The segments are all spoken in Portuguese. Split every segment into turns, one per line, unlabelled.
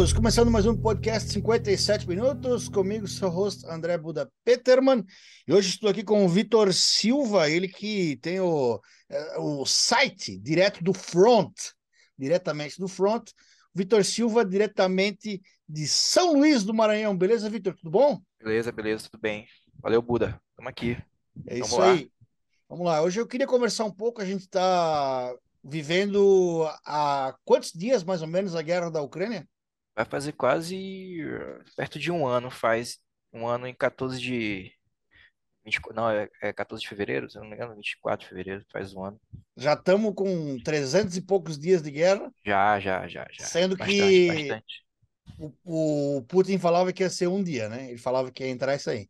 Começando mais um podcast 57 minutos, comigo, seu host André Buda Peterman. E hoje estou aqui com o Vitor Silva, ele que tem o, é, o site direto do front, diretamente do front. Vitor Silva, diretamente de São Luís do Maranhão. Beleza, Vitor? Tudo bom?
Beleza, beleza, tudo bem. Valeu, Buda. Estamos aqui.
É
Vamos
isso
lá.
aí. Vamos lá. Hoje eu queria conversar um pouco. A gente está vivendo há quantos dias, mais ou menos, a guerra da Ucrânia?
Vai fazer quase perto de um ano, faz um ano em 14 de 24, não, é, é 14 de fevereiro, se eu não me engano, 24 de fevereiro, faz um ano.
Já estamos com 300 e poucos dias de guerra,
Já, já, já, já.
sendo
Bastante,
que
bastante.
o, o Putin falava que ia ser um dia, né? Ele falava que ia entrar isso aí.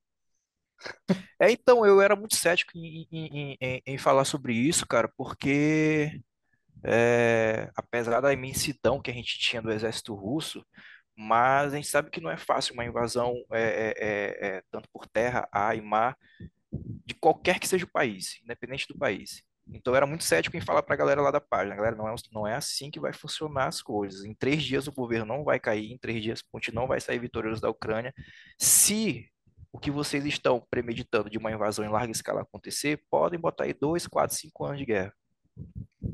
É, então, eu era muito cético em, em, em- em falar sobre isso, cara, porque é, apesar da imensidão que a gente tinha do exército russo, mas a gente sabe que não é fácil uma invasão é, é, é, é, tanto por terra, ar e mar, de qualquer que seja o país, independente do país. Então eu era muito cético em falar para a galera lá da página, galera, não é, não é assim que vai funcionar as coisas. Em três dias o governo não vai cair, em três dias Putin não vai sair vitorioso da Ucrânia. Se o que vocês estão premeditando de uma invasão em larga escala acontecer, podem botar aí dois, quatro, cinco anos de guerra.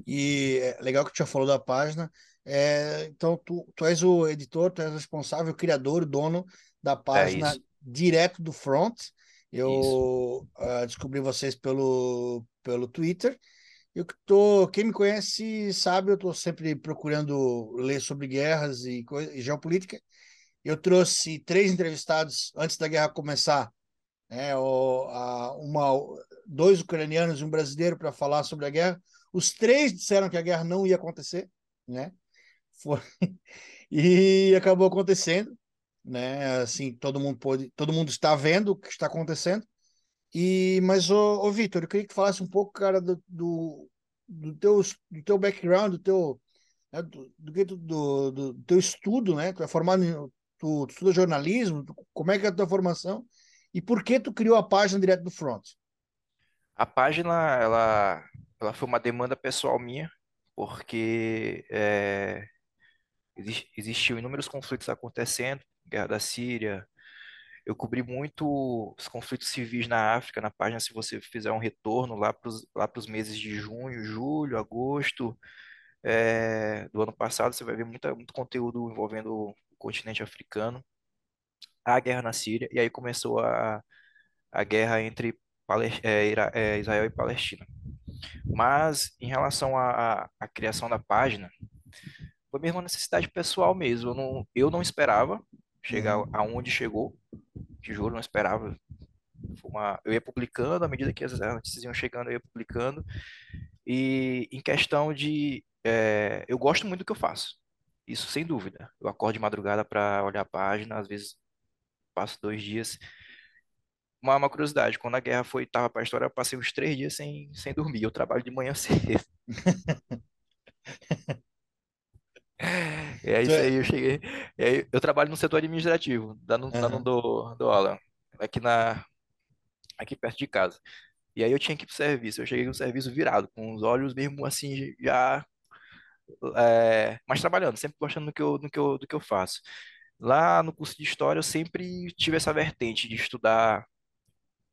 E é legal que tu já falou da página. É, então, tu, tu és o editor, tu és o responsável, o criador, o dono da
É
página
isso,
direto do front. Eu ah, descobri vocês pelo, pelo Twitter. Eu que tô, quem me conhece sabe, eu estou sempre procurando ler sobre guerras e, e geopolítica. Eu trouxe três entrevistados antes da guerra começar, né, o, a, uma, dois ucranianos e um brasileiro para falar sobre a guerra. Os três disseram que a guerra não ia acontecer, né? Foi, e acabou acontecendo, né? Assim, todo mundo pôde, todo mundo está vendo o que está acontecendo. E, mas, ô, ô Vitor, eu queria que falasse um pouco, cara, do, do, do teu, do teu background, do teu, né, do, do, do, do teu estudo, né? Tu é formado em, tu, tu estuda jornalismo, tu- como é que é a tua formação e por que tu criou a página direto do Front?
A página, ela, ela foi uma demanda pessoal minha, porque é, exis- existiu inúmeros conflitos acontecendo, guerra da Síria, Eu cobri muito os conflitos civis na África, na página, se você fizer um retorno lá para os lá pros meses de junho, julho, agosto, é, do ano passado, você vai ver muita, muito conteúdo envolvendo o continente africano, a guerra na Síria, e aí começou a, a guerra entre Pales- é, é, Israel e Palestina. Mas, em relação à à- criação da página, foi mesmo uma necessidade pessoal mesmo. Eu não, eu não esperava chegar
Uhum.
aonde chegou, te juro, não esperava. Uma- eu ia publicando, à medida que as notícias iam chegando, eu ia publicando. E em questão de. é, eu gosto muito do que eu faço. Isso sem dúvida. Eu acordo de madrugada para olhar a página, às vezes passo dois dias. Uma, uma curiosidade, quando a guerra foi, tava para a história, eu passei uns três dias sem, sem dormir. Eu trabalho de manhã cedo. É isso
é,
aí, eu cheguei. Aí, eu trabalho no setor administrativo, dando, dando do, do aula, aqui, na, aqui perto de casa. E aí eu tinha que ir pro serviço. Eu cheguei no serviço virado, com os olhos mesmo assim, já. é, mas trabalhando, sempre gostando do que eu, do que eu, do que eu faço. Lá no curso de História, eu sempre tive essa vertente de estudar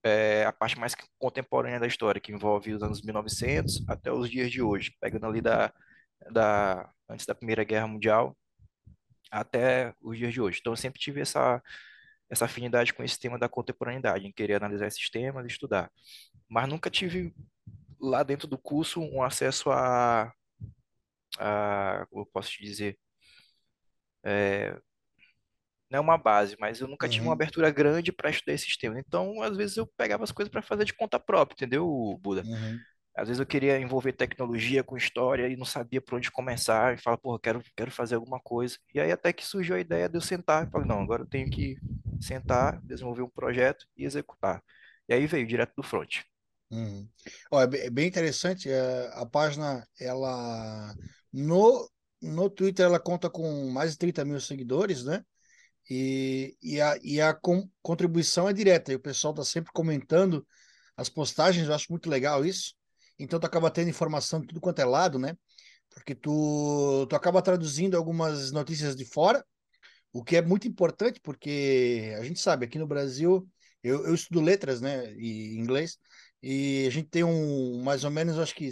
é, a parte mais contemporânea da história, que envolve os anos 1900 até os dias de hoje, pegando ali da, da, antes da Primeira Guerra Mundial até os dias de hoje. Então, eu sempre tive essa, essa afinidade com esse tema da contemporaneidade, em querer analisar esses temas e estudar. Mas nunca tive lá dentro do curso um acesso a, a como eu posso te dizer, não é uma base, mas eu nunca tive uma
Uhum.
abertura grande para estudar esses temas. Então, às vezes eu pegava as coisas para fazer de conta própria, entendeu, Buda?
Uhum.
Às vezes eu queria envolver tecnologia com história e não sabia por onde começar. E fala, pô, quero, quero fazer alguma coisa. E aí até que surgiu a ideia de eu sentar. e falei, não, agora eu tenho que sentar, desenvolver um projeto e executar. E aí veio direto do front.
Uhum. Ó, é é bem interessante. é, a página, ela no, no Twitter, ela conta com mais de 30 mil seguidores, né? E, e a, e a con- contribuição é direta. E o pessoal está sempre comentando as postagens. Eu acho muito legal isso. Então, tu acaba tendo informação de tudo quanto é lado, né? Porque tu, tu acaba traduzindo algumas notícias de fora, o que é muito importante, porque a gente sabe, aqui no Brasil, eu, eu estudo letras, né? E inglês. E a gente tem um, mais ou menos, acho que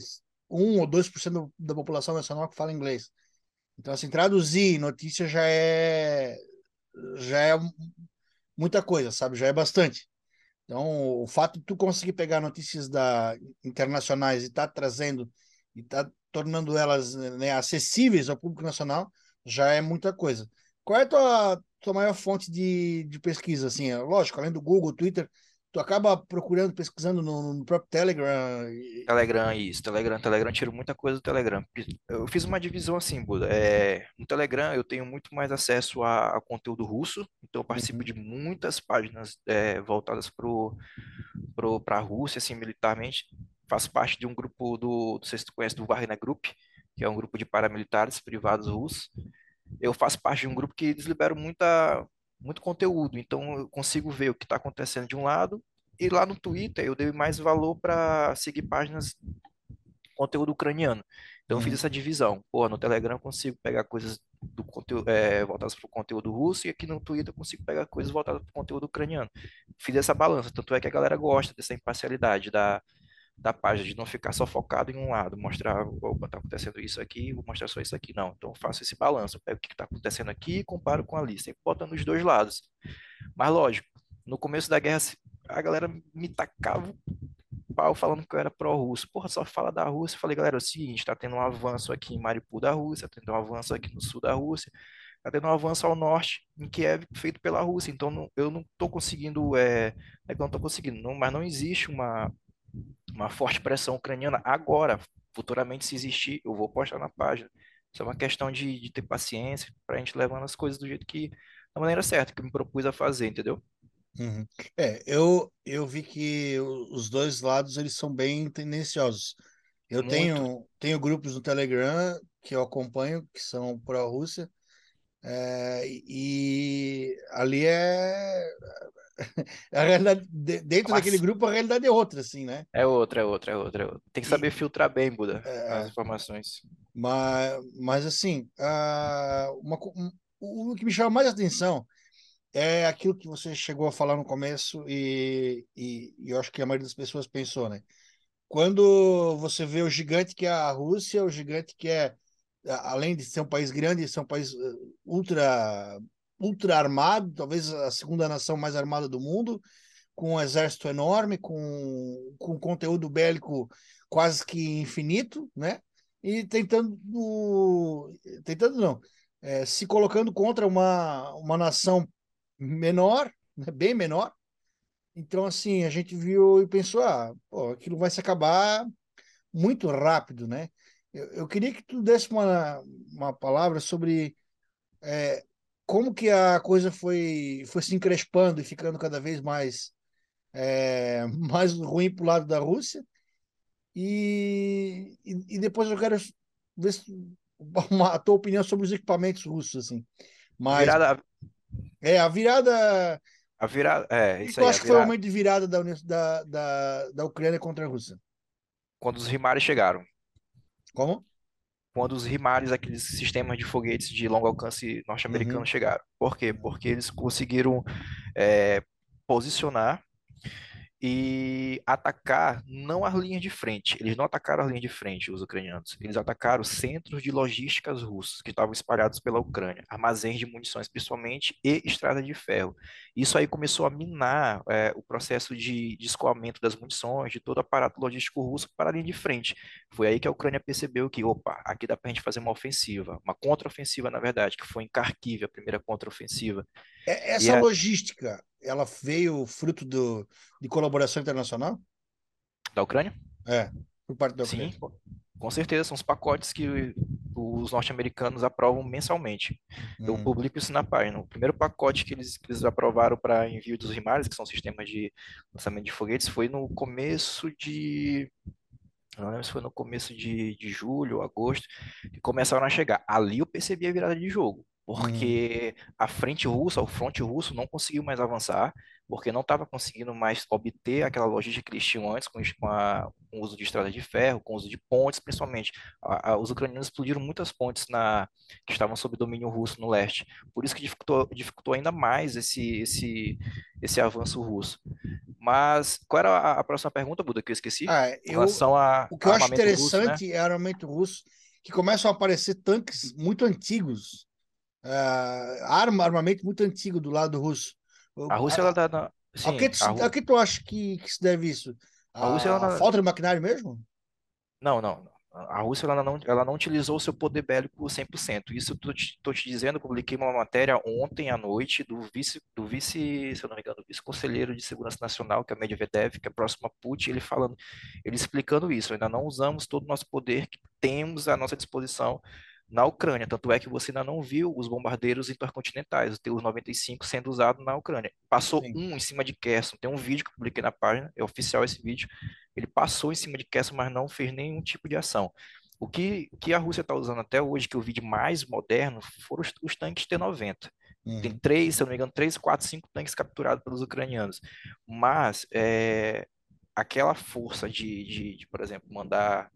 um ou 2% da população nacional que fala inglês. Então, assim, traduzir notícia já é, já é muita coisa, sabe? Já é bastante. Então, o fato de tu conseguir pegar notícias da, internacionais e estar tá trazendo e estar tá tornando elas né, acessíveis ao público nacional já é muita coisa. Qual é a tua, tua maior fonte de, de pesquisa? Assim, lógico, além do Google, Twitter, tu acaba procurando, pesquisando no, no próprio Telegram. E...
Telegram, isso. Telegram, Telegram, tiro muita coisa do Telegram. Eu fiz uma divisão assim, Buda. É, no Telegram eu tenho muito mais acesso a, a conteúdo russo, então eu participo
Uhum.
de muitas páginas é, voltadas para pro, a Rússia, assim, militarmente. Faço parte de um grupo do, não sei se tu conhece, do Wagner Group, que é um grupo de paramilitares privados russos. Eu faço parte de um grupo que eles liberam muita, muito conteúdo, então eu consigo ver o que está acontecendo de um lado, e lá no Twitter eu dei mais valor para seguir páginas conteúdo ucraniano. Então eu fiz
Uhum.
essa divisão. Pô, no Telegram eu consigo pegar coisas do conteúdo, é, voltadas para o conteúdo russo, e aqui no Twitter eu consigo pegar coisas voltadas para o conteúdo ucraniano. Fiz essa balança, tanto é que a galera gosta dessa imparcialidade da, da página, de não ficar só focado em um lado, mostrar, opa, tá acontecendo isso aqui, vou mostrar só isso aqui. Não, então faço esse balanço, pego o que está acontecendo aqui e comparo com ali, sempre botando os dois lados. Mas lógico, no começo da guerra, a galera me tacava o pau falando que eu era pró-russo. Porra, só fala da Rússia. Eu falei, galera, é o seguinte, tá tendo um avanço aqui em Mariupol da Rússia, tá tendo um avanço aqui no sul da Rússia, tá tendo um avanço ao norte, em Kiev, feito pela Rússia. Então, não, eu não tô conseguindo, é, é que eu não tô conseguindo, não, mas não existe uma, uma forte pressão ucraniana agora. Futuramente, se existir, eu vou postar na página. Isso é uma questão de, de ter paciência pra gente levando as coisas do jeito que, da maneira certa, que me propus a fazer, entendeu?
Uhum. É, eu, eu vi que os dois lados eles são bem tendenciosos. Eu
Muito.
tenho, tenho grupos no Telegram que eu acompanho, que são pró-Rússia, é, e ali é a realidade, de- dentro daquele
Mas
grupo a realidade é outra, assim, né?
é outra, é outra, é outra, é outra. Tem que
E,
saber filtrar bem, Buda, as
é,
informações.
mas, mas assim, ah, uma um- o que me chama mais atenção é aquilo que você chegou a falar no começo e, e, e eu acho que a maioria das pessoas pensou, né? Quando você vê o gigante que é a Rússia, o gigante que é, além de ser um país grande, ser um país eh, ultra, ultra armado, talvez a segunda nação mais armada do mundo, com um exército enorme, com, com conteúdo bélico quase que infinito, né? E tentando, tentando não, eh, se colocando contra uma, uma nação menor, né, bem menor. Então, assim, a gente viu e pensou, ah, pô, aquilo vai se acabar muito rápido, né? Eu, eu queria que tu desse uma, uma palavra sobre é, como que a coisa foi, foi se encrespando e ficando cada vez mais, é, mais ruim para o lado da Rússia. E, e, e depois eu quero ver se, uma, a tua opinião sobre os equipamentos russos, assim. Mas
virada,
é a virada
a virada, é, isso
tu
aí, a
acha que foi o momento de virada da, da, da, da Ucrânia contra a Rússia?
quando os Himares chegaram.
Como?
Quando os Himares, aqueles sistemas de foguetes de longo alcance norte-americanos
Uhum,
chegaram. Por quê? Porque eles conseguiram é, posicionar e atacar não as linhas de frente. Eles não atacaram as linhas de frente, os ucranianos. Eles atacaram centros de logísticas russos que estavam espalhados pela Ucrânia, armazéns de munições principalmente e estrada de ferro. Isso aí começou a minar é, o processo de, de escoamento das munições, de todo o aparato logístico russo para a linha de frente. Foi aí que a Ucrânia percebeu que, opa, aqui dá para a gente fazer uma ofensiva, uma contraofensiva, na verdade, que foi em Kharkiv, a primeira contraofensiva.
É- Essa
a
logística, ela veio fruto do, de colaboração internacional?
da Ucrânia?
É. por parte da
Sim,
Ucrânia.
com com certeza, são os pacotes que os norte-americanos aprovam mensalmente. Eu
Hum,
publico isso na página. O primeiro pacote que eles, que eles aprovaram para envio dos RIMARS, que são sistemas de lançamento de foguetes, foi no começo de. eu Não lembro se foi no começo de, de julho, agosto, que começaram a chegar. Ali eu percebi a virada de jogo,
hum,
porque a frente russa, o fronte russo não conseguiu mais avançar, porque não estava conseguindo mais obter aquela logística que eles tinham antes, com, a- com o uso de estradas de ferro, com o uso de pontes, principalmente. A- a- os ucranianos explodiram muitas pontes na, que estavam sob domínio russo no leste. Por isso que dificultou, dificultou ainda mais esse, esse, esse avanço russo. Mas qual era a, a próxima pergunta, Buda, que eu esqueci?
Ah, eu,
relação a,
o que eu acho
armamento russo, né?
interessante é armamento russo, que começam a aparecer tanques muito antigos, ah, arma, armamento muito antigo do lado russo.
A Rússia, ela
A,
dá, na-
a, que,
sim, a,
tu- a que tu acha que, que se deve isso?
a Rússia, ela,
A, a
não-
falta de maquinário mesmo?
não, não. A Rússia, ela não, ela não utilizou o seu poder bélico 100%. Isso eu tô te, tô te dizendo, publiquei uma matéria ontem à noite do vice, do vice, se eu não me engano, vice-conselheiro de segurança nacional, que é Medvedev, que é próximo a Putin, ele falando, ele explicando isso. Ainda não usamos todo o nosso poder que temos à nossa disposição na Ucrânia. Tanto é que você ainda não viu os bombardeiros intercontinentais, os Tu-95 sendo usados na Ucrânia. Passou
Sim.
um em cima de Kherson. Tem um vídeo que eu publiquei na página, é oficial esse vídeo. Ele passou em cima de Kherson, mas não fez nenhum tipo de ação. O que, o que a Rússia está usando até hoje, que eu vi de mais moderno, foram os, os tanques T-90. Tem
Uhum,
três, se eu não me engano, três, quatro, cinco tanques capturados pelos ucranianos. Mas é, aquela força de, de, de, por exemplo, mandar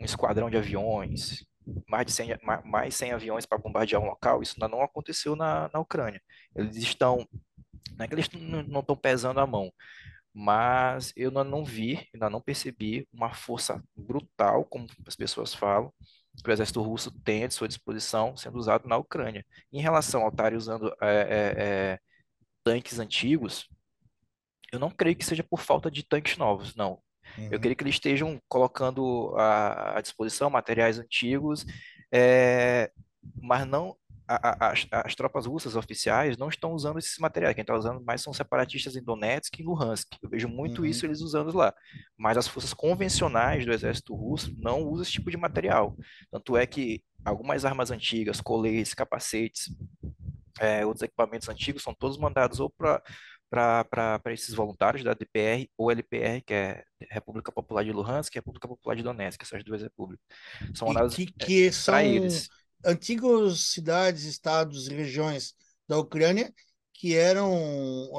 um esquadrão de aviões, mais de 100, ma- mais 100 aviões para bombardear um local, isso ainda não aconteceu na, na Ucrânia. Eles estão, não é que eles não estão pesando a mão, mas eu ainda não vi, ainda não percebi uma força brutal, como as pessoas falam, que o exército russo tem à sua disposição sendo usado na Ucrânia. Em relação ao estarem usando é, é, é, tanques antigos, eu não creio que seja por falta de tanques novos, não. Eu
uhum,
creio que eles estejam colocando à, à disposição materiais antigos, é, mas não a- a- as, as tropas russas oficiais não estão usando esses materiais. Quem está usando mais são separatistas em Donetsk e Luhansk. Eu vejo muito
uhum,
isso eles usando lá. Mas as forças convencionais do exército russo não usam esse tipo de material. Tanto é que algumas armas antigas, coletes, capacetes, é, outros equipamentos antigos são todos mandados ou para para esses voluntários da DPR ou LPR, que é República Popular de Luhansk e República Popular de Donetsk, essas duas repúblicas. São mandados
que, que
para
são
eles.
antigos cidades, estados e regiões da Ucrânia que eram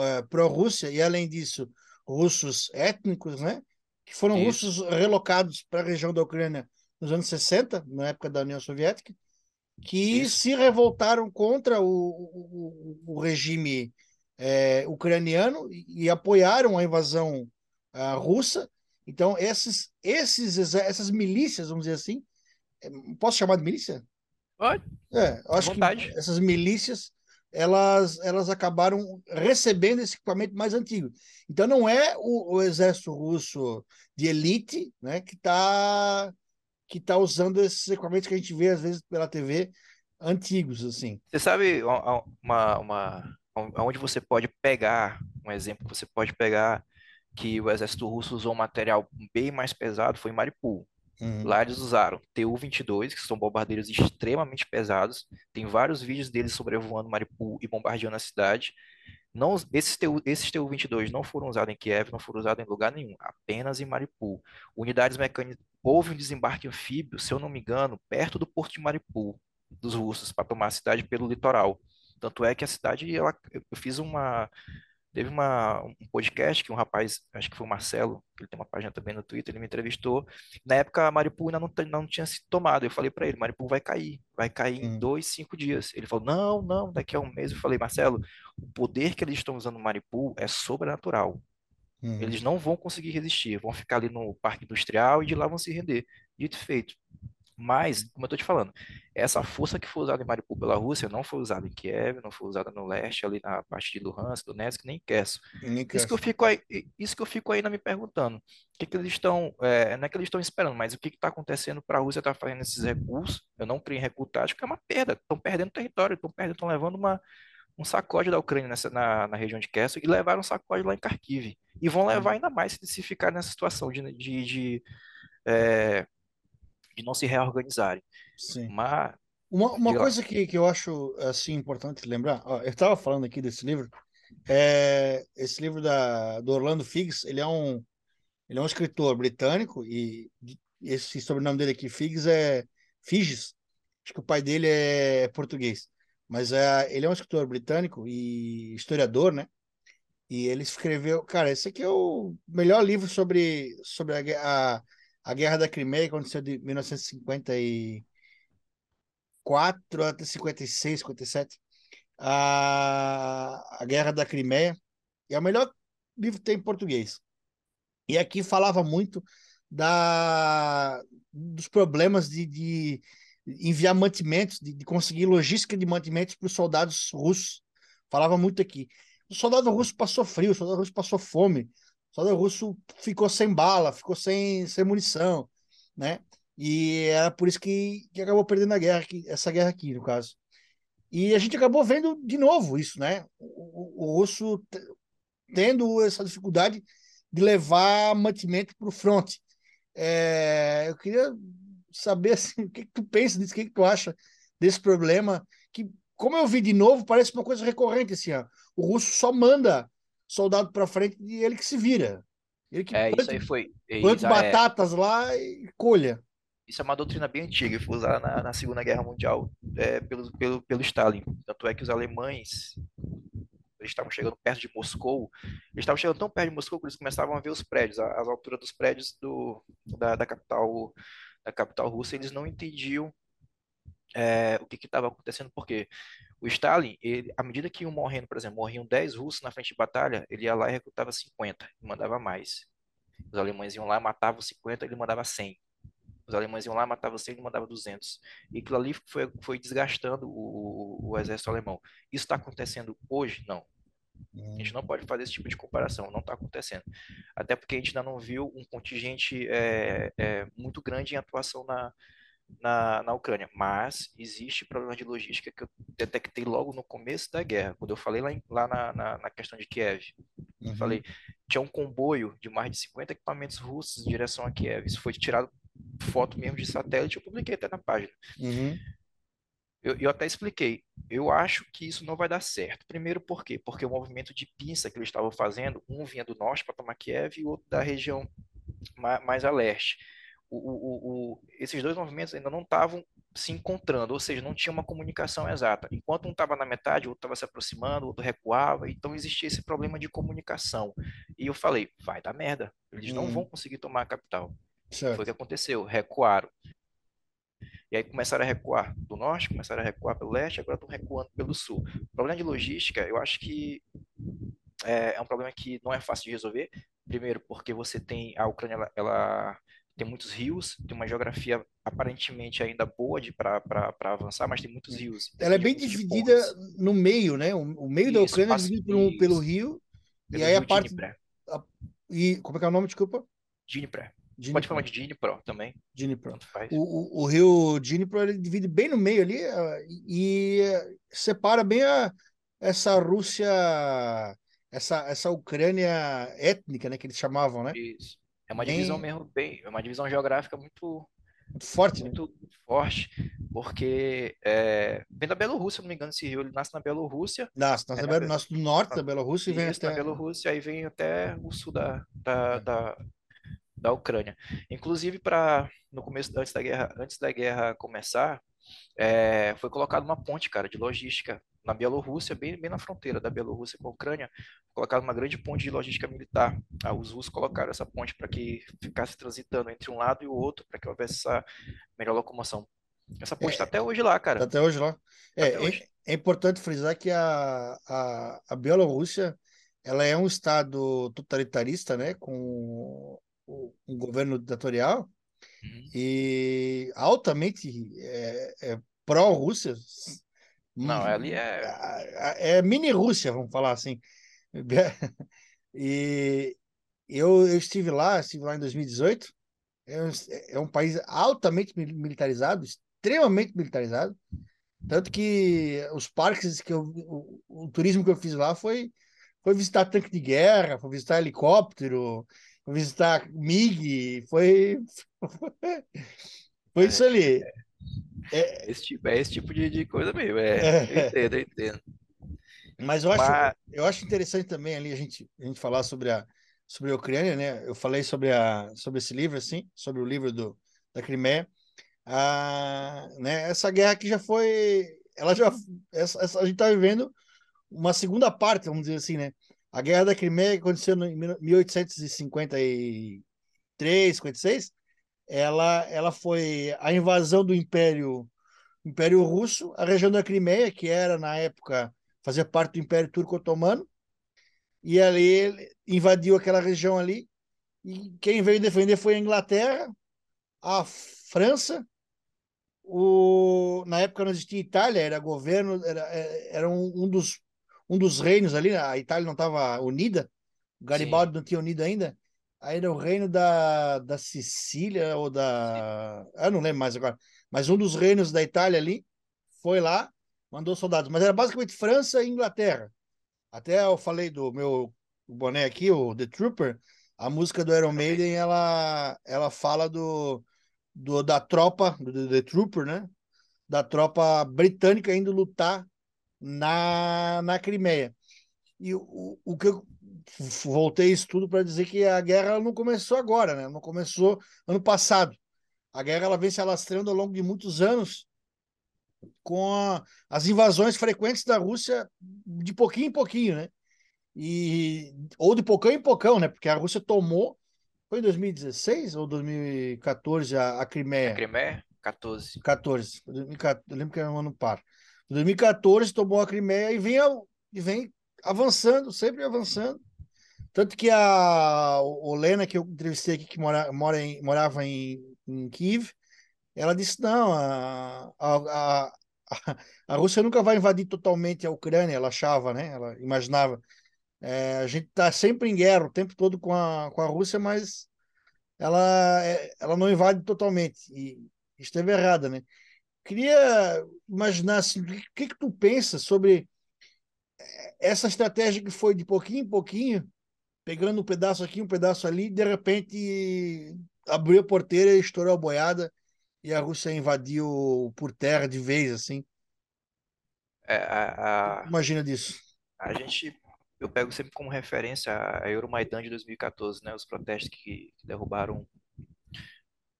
eh, pró-Rússia e, além disso, russos étnicos, né? Que foram
Isso,
russos relocados para a região da Ucrânia nos anos 60, na época da União Soviética, que
isso.
se revoltaram contra o, o, o regime eh, ucraniano e, e apoiaram a invasão ah, russa. Então, esses, esses, essas milícias, vamos dizer assim, eh, posso chamar de milícia?
Pode,
É, acho que essas milícias elas, elas acabaram recebendo esse equipamento mais antigo. Então não é o, o exército russo de elite, né, que está que tá usando esses equipamentos que a gente vê às vezes pela TV antigos assim.
Você sabe uma, uma, onde você pode pegar, um exemplo que você pode pegar que o exército russo usou um material bem mais pesado foi em Mariupol.
Uhum,
Lá eles usaram Tu-22, que são bombardeiros extremamente pesados. Tem vários vídeos deles sobrevoando Mariupol e bombardeando a cidade. Não, esses TU, esses Tu-22 não foram usados em Kiev, não foram usados em lugar nenhum, apenas em Mariupol. Unidades mecânicas. Houve um desembarque anfíbio, se eu não me engano, perto do porto de Mariupol, dos russos, para tomar a cidade pelo litoral. Tanto é que a cidade, ela, eu fiz uma, Teve uma, um podcast que um rapaz, acho que foi o Marcelo, ele tem uma página também no Twitter, ele me entrevistou. Na época, a Mariupol ainda não, não tinha sido tomada. Eu falei para ele, Mariupol vai cair, vai cair em dois, cinco dias. Ele falou, não, não, daqui a um mês. Eu falei, Marcelo, o poder que eles estão usando no Mariupol é sobrenatural.
uhum.
Eles não vão conseguir resistir, vão ficar ali no parque industrial e de lá vão se render. Dito e feito. Mas, como eu estou te falando, essa força que foi usada em Mariupol pela Rússia não foi usada em Kiev, não foi usada no leste, ali na parte de Luhansk, Donetsk, nem em Kherson. Isso que eu fico aí, isso que eu fico ainda me perguntando. O que que eles estão, é, não é que eles estão esperando, mas o que está acontecendo para a Rússia estar fazendo esses recursos? Eu não creio em recuo tático, é uma perda. Estão perdendo território, estão perdendo, estão levando uma, um sacode da Ucrânia nessa, na, na região de Kherson e levaram um sacode lá em Kharkiv. E vão levar
Uhum.
ainda mais se se ficar nessa situação de, de, de é, de não se reorganizarem.
Sim.
Mas,
Uma, uma coisa que, que eu acho assim importante lembrar, ó, eu estava falando aqui desse livro, é, esse livro da, do Orlando Figes, ele é um ele é um escritor britânico e esse sobrenome dele aqui, Figes, é Figes. Acho que o pai dele é português, mas é, ele é um escritor britânico e historiador, né? E ele escreveu, cara, esse aqui é o melhor livro sobre, sobre a, a, a Guerra da Crimeia, aconteceu de 1954 até 56, 57. A, a Guerra da Crimeia. É o melhor livro que tem em português. E aqui falava muito da, dos problemas de, de enviar mantimentos, de, de conseguir logística de mantimentos para os soldados russos. Falava muito aqui. O soldado russo passou frio, o soldado russo passou fome, o soldado russo ficou sem bala, ficou sem, sem munição, né? E era por isso que, que acabou perdendo a guerra, aqui, essa guerra aqui, no caso. E a gente acabou vendo de novo isso, né? O, o, russo te- tendo essa dificuldade de levar mantimento para o front. É, eu queria saber assim, o que, que tu pensa disso, o que, que tu acha desse problema, que, como eu vi de novo, parece uma coisa recorrente assim, ó. O russo só manda soldado para frente e ele que se vira. Ele que
É, isso aí foi. é, Isso é,
batatas lá e colha.
isso é uma doutrina bem antiga, e foi usada na, na Segunda Guerra Mundial é, pelo, pelo, pelo Stalin. Tanto é que os alemães, eles estavam chegando perto de Moscou, eles estavam chegando tão perto de Moscou que eles começavam a ver os prédios, as alturas dos prédios do, da, da capital da capital russa, eles não entendiam é, o que estava acontecendo, porque o Stalin, ele, à medida que iam morrendo, por exemplo, morriam 10 russos na frente de batalha, ele ia lá e recrutava 50, e mandava mais. Os alemães iam lá, matavam 50, ele mandava 100. Os alemães iam lá, matavam 100, ele mandava 200. E aquilo ali foi, foi desgastando o, o, exército alemão. Isso está acontecendo hoje? Não. A gente não pode fazer esse tipo de comparação, não está acontecendo. Até porque a gente ainda não viu um contingente é, é, muito grande em atuação na, na, na Ucrânia. Mas existe problema de logística que eu detectei logo no começo da guerra, quando eu falei lá, em- lá na, na, na questão de Kiev.
Uhum.
Falei, tinha um comboio de mais de 50 equipamentos russos em direção a Kiev. Isso foi tirado foto mesmo de satélite, eu publiquei até na página.
Uhum.
Eu, eu até expliquei. Eu acho que isso não vai dar certo. Primeiro, por quê? Porque o movimento de pinça que eles estavam fazendo, um vinha do norte para tomar Kiev e o outro da região ma- mais a leste. O, o- o- esses dois movimentos ainda não estavam se encontrando, ou seja, não tinha uma comunicação exata. Enquanto um estava na metade, o outro estava se aproximando, o outro recuava, então existia esse problema de comunicação. E eu falei, vai dar merda, eles não
Uhum.
vão conseguir tomar a capital. Foi o
Certo.
que aconteceu, recuaram. E aí começaram a recuar do norte, começaram a recuar pelo leste, agora estão recuando pelo sul. O problema de logística, eu acho que é, é um problema que não é fácil de resolver. Primeiro, porque você tem a Ucrânia, ela, ela tem muitos rios, tem uma geografia aparentemente ainda boa para avançar, mas tem muitos rios.
Ela é bem dividida no meio, né? O, o meio da
Isso,
Ucrânia é dividido pelo, pelo rio, e
pelo
aí a
rio
parte.
Dnipro.
a- e, como é que é o nome, desculpa?
Dnipro. Pode chamar de Dnipro também,
Dnipro. O, o, o rio Dnipro ele divide bem no meio ali ah, e, e separa bem a, essa Rússia, essa, essa Ucrânia étnica, né? Que eles chamavam, né?
Isso. É uma divisão
Bem
mesmo bem, é uma divisão geográfica muito
muito forte, né?
muito forte, porque é, vem da Bielorrússia, se não me engano, esse rio ele nasce na Bielorrússia,
Nasce, nasce,
na,
da Bel-
Be-
nasce do norte da Bielorrússia e vem até.
Bielorrússia, aí vem até o sul da, da,
é.
da, da Ucrânia. Inclusive, para no começo, antes da guerra, antes da guerra começar, é, foi colocada uma ponte, cara, de logística na Bielorrússia, bem, bem na fronteira da Bielorrússia com a Ucrânia, colocaram uma grande ponte de logística militar. Ah, os russos colocaram essa ponte para que ficasse transitando entre um lado e o outro, para que houvesse essa melhor locomoção. Essa ponte está
É,
até hoje lá,
tá
cara.
até hoje lá.
Tá
É,
hoje.
é, é importante frisar que a, a, a Bielorrússia ela é um estado totalitarista, né? Com um governo ditatorial. E altamente é, é pró-Rússia.
Não, ali é.
a- a- É mini-Rússia, vamos falar assim. E eu, eu estive lá, estive lá em 2018. É um, é um país altamente mil- militarizado, extremamente militarizado. Tanto que os parques que eu, o, o turismo que eu fiz lá foi, foi visitar tanque de guerra, foi visitar helicóptero, foi visitar MiG, foi, Foi isso ali.
É esse tipo, é esse tipo de, de coisa mesmo. É, eu
É,
entendo, eu entendo.
mas eu acho,
Mas,
eu acho interessante também ali a gente, a gente falar sobre a, sobre a Ucrânia, né? Eu falei sobre, a, sobre esse livro, assim, sobre o livro do, da Crimeia. Ah, né? Essa guerra que já foi. Ela já. Essa, essa- a gente está vivendo uma segunda parte, vamos dizer assim, né? A Guerra da Crimeia, que aconteceu em 1853, 56, ela, ela foi a invasão do Império, Império Russo, a região da Crimeia, que era, na época, fazia parte do Império Turco-Otomano, e ali ele invadiu aquela região ali, e quem veio defender foi a Inglaterra, a França, o, na época não existia Itália, era governo, era, era um, um dos, um dos reinos ali, a Itália não estava unida, o
sim,
Garibaldi não tinha unido ainda, aí era o reino da, da Sicília ou da. Eu não lembro mais agora, mas um dos reinos da Itália ali foi lá, mandou soldados, mas era basicamente França e Inglaterra. Até eu falei do meu boné aqui, o The Trooper, a música do Iron. Maiden, ela, ela fala do, do, da tropa, do The Trooper, né? Da tropa britânica indo lutar na, na Crimeia. E o, o que eu voltei isso tudo para dizer que a guerra não começou agora, né? Não começou ano passado. A guerra ela vem se alastrando ao longo de muitos anos com a, as invasões frequentes da Rússia de pouquinho em pouquinho, né? E, ou de pocão em pocão, né? Porque a Rússia tomou, foi em 2016 ou 2014 a, a
A
Crimeia?
Crimeia, 14.
14. 2014, eu lembro que era um ano par. Em 2014 tomou a Crimeia e vem, e vem avançando, sempre avançando. Tanto que a Olena, que eu entrevistei aqui, que mora, mora em, morava em, em Kiev, ela disse: não, a, a, a, a Rússia nunca vai invadir totalmente a Ucrânia, ela achava, né? Ela imaginava. É, a gente está sempre em guerra o tempo todo com a, com a Rússia, mas ela, é, ela não invade totalmente. E esteve errada, né? Queria imaginar assim, o que, que tu pensa sobre essa estratégia que foi de pouquinho em pouquinho, pegando um pedaço aqui, um pedaço ali, de repente abriu a porteira, estourou a boiada e a Rússia invadiu por terra de vez, assim.
É, a, a,
imagina disso?
a gente, eu pego sempre como referência a Euromaidan de 2014, né? Os protestos que, que derrubaram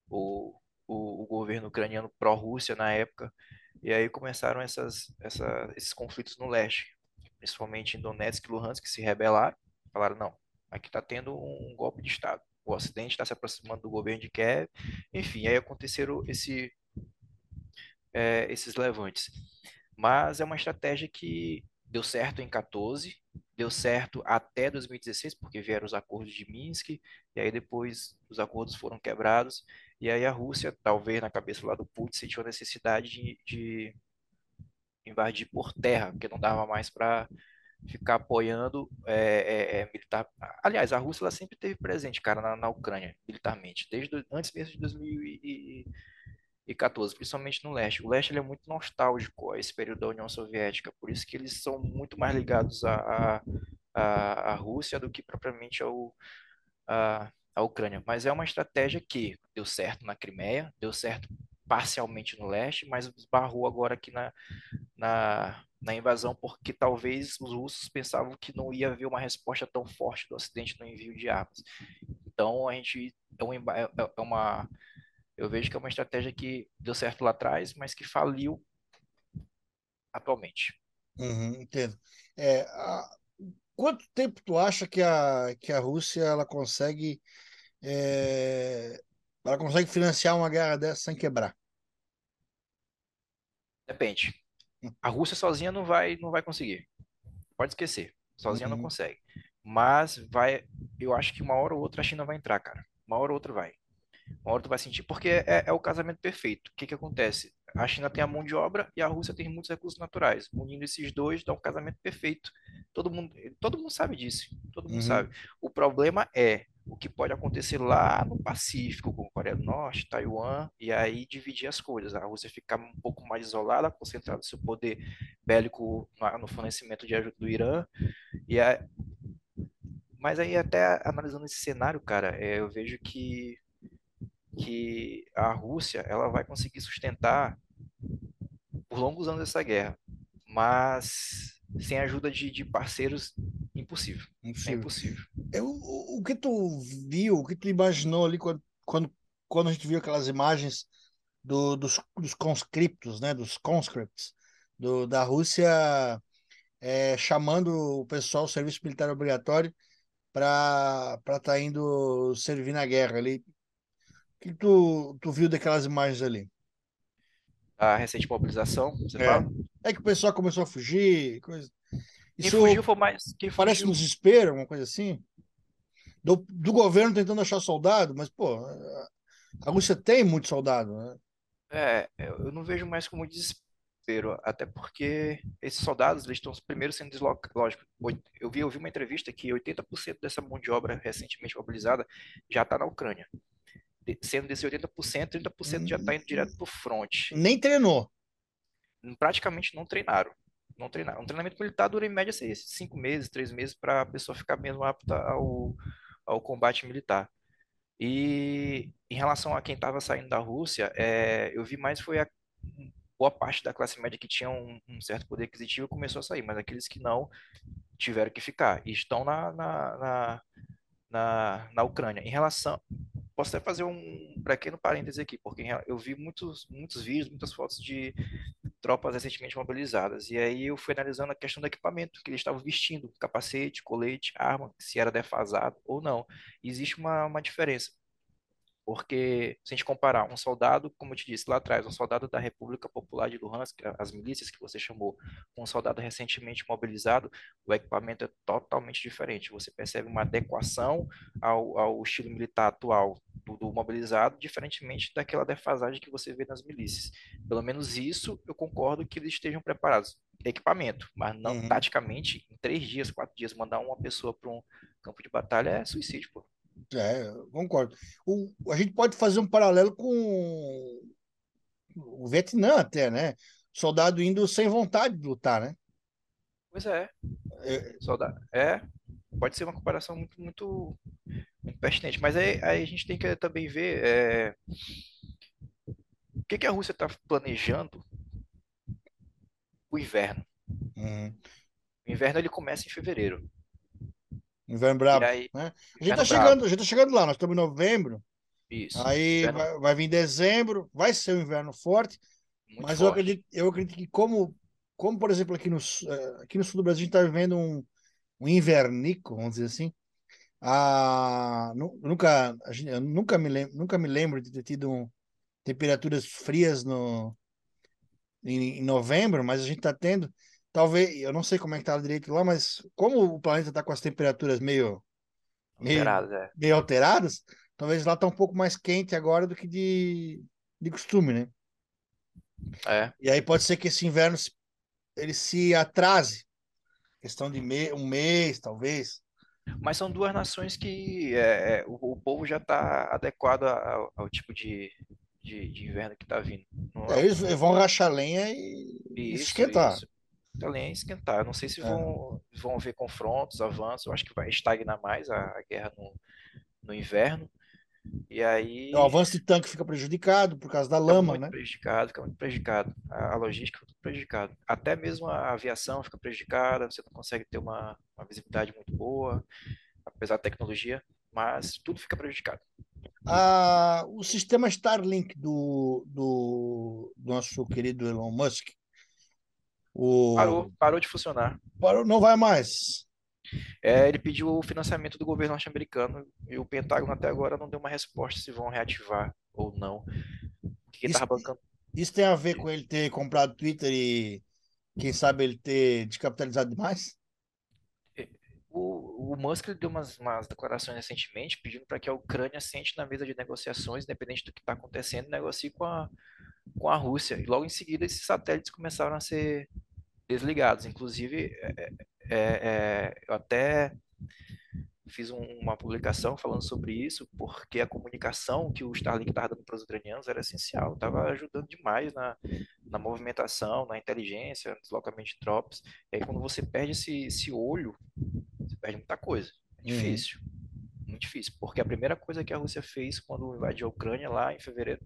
o, o, o governo ucraniano pró-Rússia na época. E aí começaram essas, essa, esses conflitos no leste, principalmente em Donetsk e Luhansk, que se rebelaram. Falaram, não, aqui está tendo um golpe de Estado. O Ocidente está se aproximando do governo de Kiev. Enfim, aí aconteceram esse, é, esses levantes. Mas é uma estratégia que deu certo em 14, deu certo até 2016, porque vieram os acordos de Minsk, e aí depois os acordos foram quebrados, e aí a Rússia, talvez na cabeça lá do Putin, sentiu a necessidade de, de invadir por terra, porque não dava mais para ficar apoiando é, é, militar. Aliás, a Rússia ela sempre teve presente, cara, na, na Ucrânia, militarmente, desde antes mesmo de 2014, principalmente no leste. O leste ele é muito nostálgico a esse período da União Soviética, por isso que eles são muito mais ligados à, à, à Rússia do que propriamente ao, à, à Ucrânia. Mas é uma estratégia que deu certo na Crimeia, deu certo parcialmente no leste, mas esbarrou agora aqui na, na, na invasão, porque talvez os russos pensavam que não ia haver uma resposta tão forte do Ocidente no envio de armas. Então a gente é, um, é, é uma eu vejo que é uma estratégia que deu certo lá atrás, mas que faliu atualmente.
Uhum, entendo. É, a- quanto tempo tu acha que a, que a Rússia ela consegue é, ela consegue financiar uma guerra dessa sem quebrar?
Depende. A Rússia sozinha não vai, não vai conseguir. Pode esquecer. Sozinha não
Uhum,
consegue. Mas vai, eu acho que uma hora ou outra a China vai entrar, cara. Uma hora ou outra vai. Uma hora tu vai sentir, porque é, é o casamento perfeito. O que que acontece? A China tem a mão de obra e a Rússia tem muitos recursos naturais. Unindo esses dois dá um casamento perfeito. Todo mundo, todo mundo sabe disso. Todo mundo
uhum,
sabe. O problema é o que pode acontecer lá no Pacífico, com Coreia do Norte, Taiwan, e aí dividir as coisas. A Rússia ficar um pouco mais isolada, concentrada seu poder bélico no fornecimento de ajuda do Irã, e a, mas aí até analisando esse cenário, cara, é, eu vejo que que a Rússia ela vai conseguir sustentar por longos anos essa guerra, mas sem a ajuda de, de parceiros, impossível. É
Impossível.
impossível.
Eu, o, o que tu viu, o que tu imaginou ali quando, quando, quando a gente viu aquelas imagens do, dos, dos conscriptos, né, dos conscripts, do, da Rússia é, chamando o pessoal ao serviço militar obrigatório para estar tá indo servir na guerra ali. O que tu, tu viu daquelas imagens ali?
A recente mobilização, você
É.
fala?
É que o pessoal começou a fugir, coisa.
Quem
Isso
fugiu foi mais. Quem
parece um
fugiu,
desespero, uma coisa assim. Do, do governo tentando achar soldado, mas, pô, a Rússia tem muito soldado, né?
É, eu não vejo mais como desespero, até porque esses soldados eles estão primeiro sendo deslocados. Lógico, eu vi, eu vi uma entrevista que 80% dessa mão de obra recentemente mobilizada já está na Ucrânia. De- Sendo desse 80%, 30% já está indo direto para o front.
Nem treinou.
Praticamente não treinaram. Não treinaram. Um treinamento militar dura em média seis, cinco meses, três meses para a pessoa ficar mesmo apta ao, ao combate militar. E em relação a quem estava saindo da Rússia, é, eu vi mais foi a boa parte da classe média que tinha um, um certo poder aquisitivo começou a sair, mas aqueles que não tiveram que ficar e estão na, na, na, na, na Ucrânia. Em relação, posso até fazer um pequeno parêntese aqui, porque eu vi muitos, muitos vídeos, muitas fotos de tropas recentemente mobilizadas, e aí eu fui analisando a questão do equipamento que eles estavam vestindo, capacete, colete, arma, se era defasado ou não. E existe uma, uma diferença. Porque se a gente comparar um soldado, como eu te disse lá atrás, um soldado da República Popular de Luhansk, as milícias que você chamou, com um soldado recentemente mobilizado, o equipamento é totalmente diferente. Você percebe uma adequação ao, ao estilo militar atual do, do mobilizado, diferentemente daquela defasagem que você vê nas milícias. Pelo menos isso eu concordo que eles estejam preparados. Equipamento, mas não
Uhum.
taticamente, em três dias, quatro dias, mandar uma pessoa para um campo de batalha é suicídio, pô.
É, concordo. O, a gente pode fazer um paralelo com o Vietnã até, né? Soldado indo sem vontade de lutar, né?
Pois é.
É,
Soldado. É, pode ser uma comparação muito, muito, muito pertinente. Mas aí, aí a gente tem que também ver é, o que, que a Rússia está planejando o inverno.
uhum.
O inverno ele começa em fevereiro.
Inverno brabo,
aí,
né? A gente tá chegando, a gente tá chegando lá, nós estamos em novembro,
Isso.
aí
Inverno
vai, vai vir dezembro, vai ser um inverno forte,
muito
mas eu
forte.
acredito, eu acredito que como, como por exemplo aqui no, eh, aqui no sul do Brasil a gente está vivendo um, um invernico, vamos dizer assim, ah, nu- nunca, a gente, eu nunca me lembro, nunca me lembro de ter tido um- temperaturas frias no, em, em novembro, mas a gente está tendo, talvez, eu não sei como é que tá direito lá, mas como o planeta está com as temperaturas meio, meio,
Alterado, é.
meio alteradas, talvez lá tá um pouco mais quente agora do que de, de costume, né?
É.
E aí pode ser que esse inverno ele se atrase, questão de me, um mês, talvez.
Mas são duas nações que é, é, o, o povo já está adequado ao, ao tipo de, de, de inverno que está vindo. É
Aí eles vão rachar lenha e,
Isso,
esquentar.
isso. Além de esquentar. Eu não sei se
É.
vão, vão haver confrontos, avanços. Eu acho que vai estagnar mais a, a guerra no, no inverno. E aí
O avanço de tanque fica prejudicado por causa da lama, né?
prejudicado, fica muito prejudicado. A, a logística fica prejudicada. Até mesmo a aviação fica prejudicada. Você não consegue ter uma, uma visibilidade muito boa, apesar da tecnologia. Mas tudo fica prejudicado.
Ah, o sistema Starlink do, do, do nosso querido Elon Musk, o,
Parou, parou de funcionar.
parou, não vai mais.
É, ele pediu o financiamento do governo norte-americano e o Pentágono até agora não deu uma resposta se vão reativar ou não.
Isso-
bancando
Isso tem a ver com ele ter comprado Twitter e, quem sabe, ele ter descapitalizado demais?
O, o Musk deu umas, umas declarações recentemente pedindo para que a Ucrânia sente na mesa de negociações, independente do que está acontecendo, negocie com a, com a Rússia. E logo em seguida esses satélites começaram a ser desligados. Inclusive, é, é, é, eu até fiz um- uma publicação falando sobre isso, porque a comunicação que o Starlink estava dando para os ucranianos era essencial, estava ajudando demais na, na movimentação, na inteligência, no deslocamento de tropas. E aí, quando você perde esse, esse olho, você perde muita coisa. É
Uhum.
Difícil. extremamente difícil, porque a primeira coisa que a Rússia fez quando invadiu a Ucrânia lá em fevereiro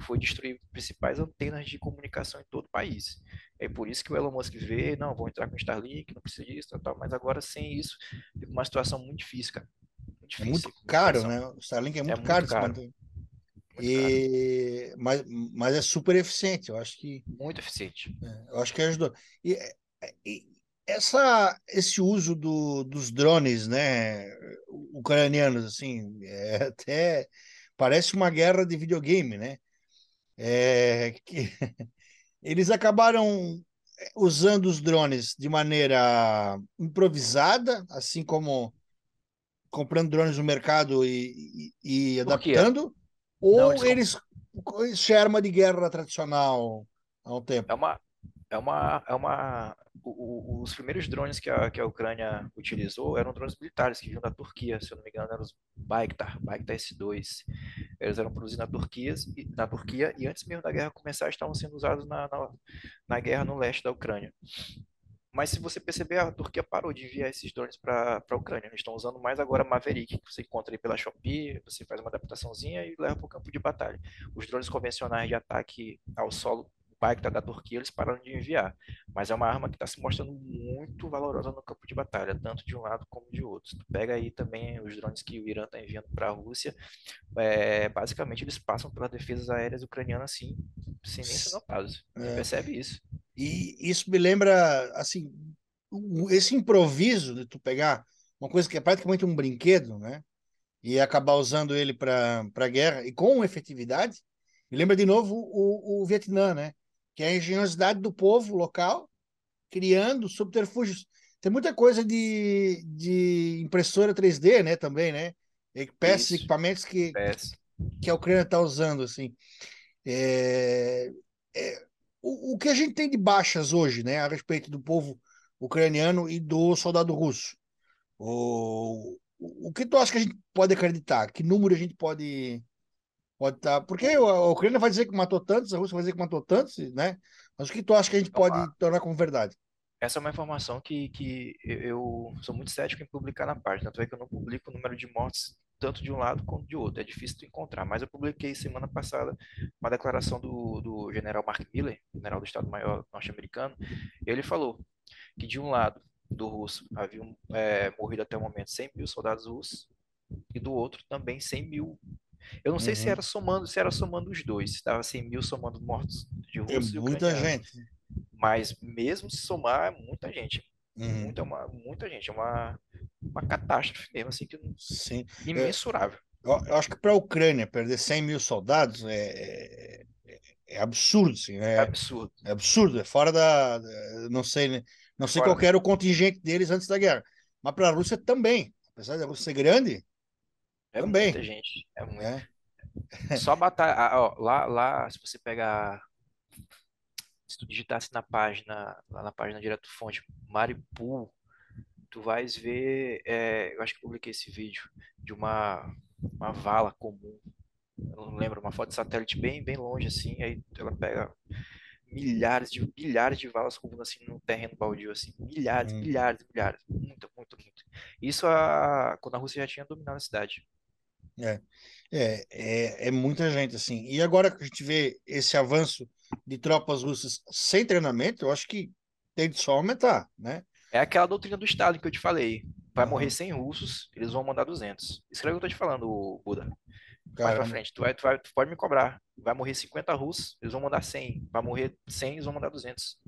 foi destruir principais antenas de comunicação em todo o país. É por isso que o Elon Musk vê, não, vou entrar com o Starlink, não precisa disso, tal, tal, mas agora sem isso fica uma situação muito difícil, cara.
Muito difícil, é muito caro, né? O Starlink é muito, é muito caro, caro. Muito e... Mas, mas é super eficiente, eu acho que.
Muito eficiente.
É, eu acho que ajudou. E, e essa, esse uso do, dos drones, né, ucranianos, assim, é até parece uma guerra de videogame, né? É, que eles acabaram usando os drones de maneira improvisada, assim como comprando drones no mercado e, e, e adaptando, ou Não, eles, eles arma de guerra tradicional há um tempo?
É uma, é uma, é uma o, os primeiros drones que a, que a Ucrânia utilizou eram drones militares que vinham da Turquia, se eu não me engano, eram os Bayktar, Bayktar S2. Eles eram produzidos na Turquia, na Turquia e antes mesmo da guerra começar estavam sendo usados na, na, na guerra no leste da Ucrânia. Mas se você perceber, a Turquia parou de enviar esses drones para a Ucrânia. Eles estão usando mais agora Maverick, que você encontra aí pela Shopee, você faz uma adaptaçãozinha e leva para o campo de batalha. Os drones convencionais de ataque ao solo Bakhtar da Turquia, eles pararam de enviar. Mas é uma arma que está se mostrando muito valorosa no campo de batalha, tanto de um lado como de outro. Tu pega aí também os drones que o Irã está enviando para a Rússia, é, basicamente eles passam pelas defesas aéreas ucranianas assim, sem nem ser notados. É. Percebe isso.
E isso me lembra, assim, esse improviso de tu pegar uma coisa que é praticamente um brinquedo, né? E acabar usando ele para a guerra, e com efetividade, me lembra de novo o, o Vietnã, né? Que é a engenhosidade do povo local, criando subterfúgios. Tem muita coisa de, de impressora 3D, né, também, né? Peças, equipamentos que, que a Ucrânia está usando, assim. É, é, o, o que a gente tem de baixas hoje, né, a respeito do povo ucraniano e do soldado russo? O, o que tu acha que a gente pode acreditar? Que número a gente pode Pode estar. Tá, porque a Ucrânia vai dizer que matou tantos, a Rússia vai dizer que matou tantos, né? Mas o que tu acha que a gente pode tornar como verdade?
Essa é uma informação que, que eu sou muito cético em publicar na página. Tanto é que eu não publico o número de mortes tanto de um lado quanto de outro. É difícil de encontrar. Mas eu publiquei semana passada uma declaração do, do general Mark Miller, general do Estado-Maior norte-americano. Ele falou que de um lado do russo haviam é, morrido até o momento 100 mil soldados russos e do outro também 100 mil eu não sei se uhum. era somando, se era somando os dois, se dava 100 mil somando mortos de russos
e muita gente.
Mas mesmo se somar, é muita gente. Uhum. Muita, uma, muita gente. É uma, uma catástrofe mesmo, assim, que
Sim.
imensurável.
Eu, eu acho que para a Ucrânia perder 100 mil soldados é, é, é absurdo, sim. É,
é, absurdo.
É absurdo, é fora da. Não sei, né? Não sei fora. qual era o contingente deles antes da guerra. Mas para a Rússia também. Apesar da Rússia ser grande,
é Também. muita gente. É muito. É. Só batalha. Ó, lá, lá, se você pegar. Se tu digitasse na página, lá na página direto fonte, Mariupol, tu vais ver. É, eu acho que publiquei esse vídeo de uma, uma vala comum. Eu não lembro, uma foto de satélite bem, bem longe, assim. Aí ela pega milhares de bilhares de valas comuns assim no terreno baldio assim milhares hum. milhares milhares muito muito muito isso a, quando a Rússia já tinha dominado a cidade
é, é, é, é muita gente, assim. E agora que a gente vê esse avanço de tropas russas sem treinamento, eu acho que tem de só aumentar, né?
É aquela doutrina do Stalin que eu te falei. Vai uhum. morrer 100 russos, eles vão mandar 200. Isso que eu tô te falando, Buda. Mais pra frente, tu, vai, tu, vai, tu pode me cobrar. Vai morrer 50 russos, eles vão mandar 100. Vai morrer 100, eles vão mandar 200.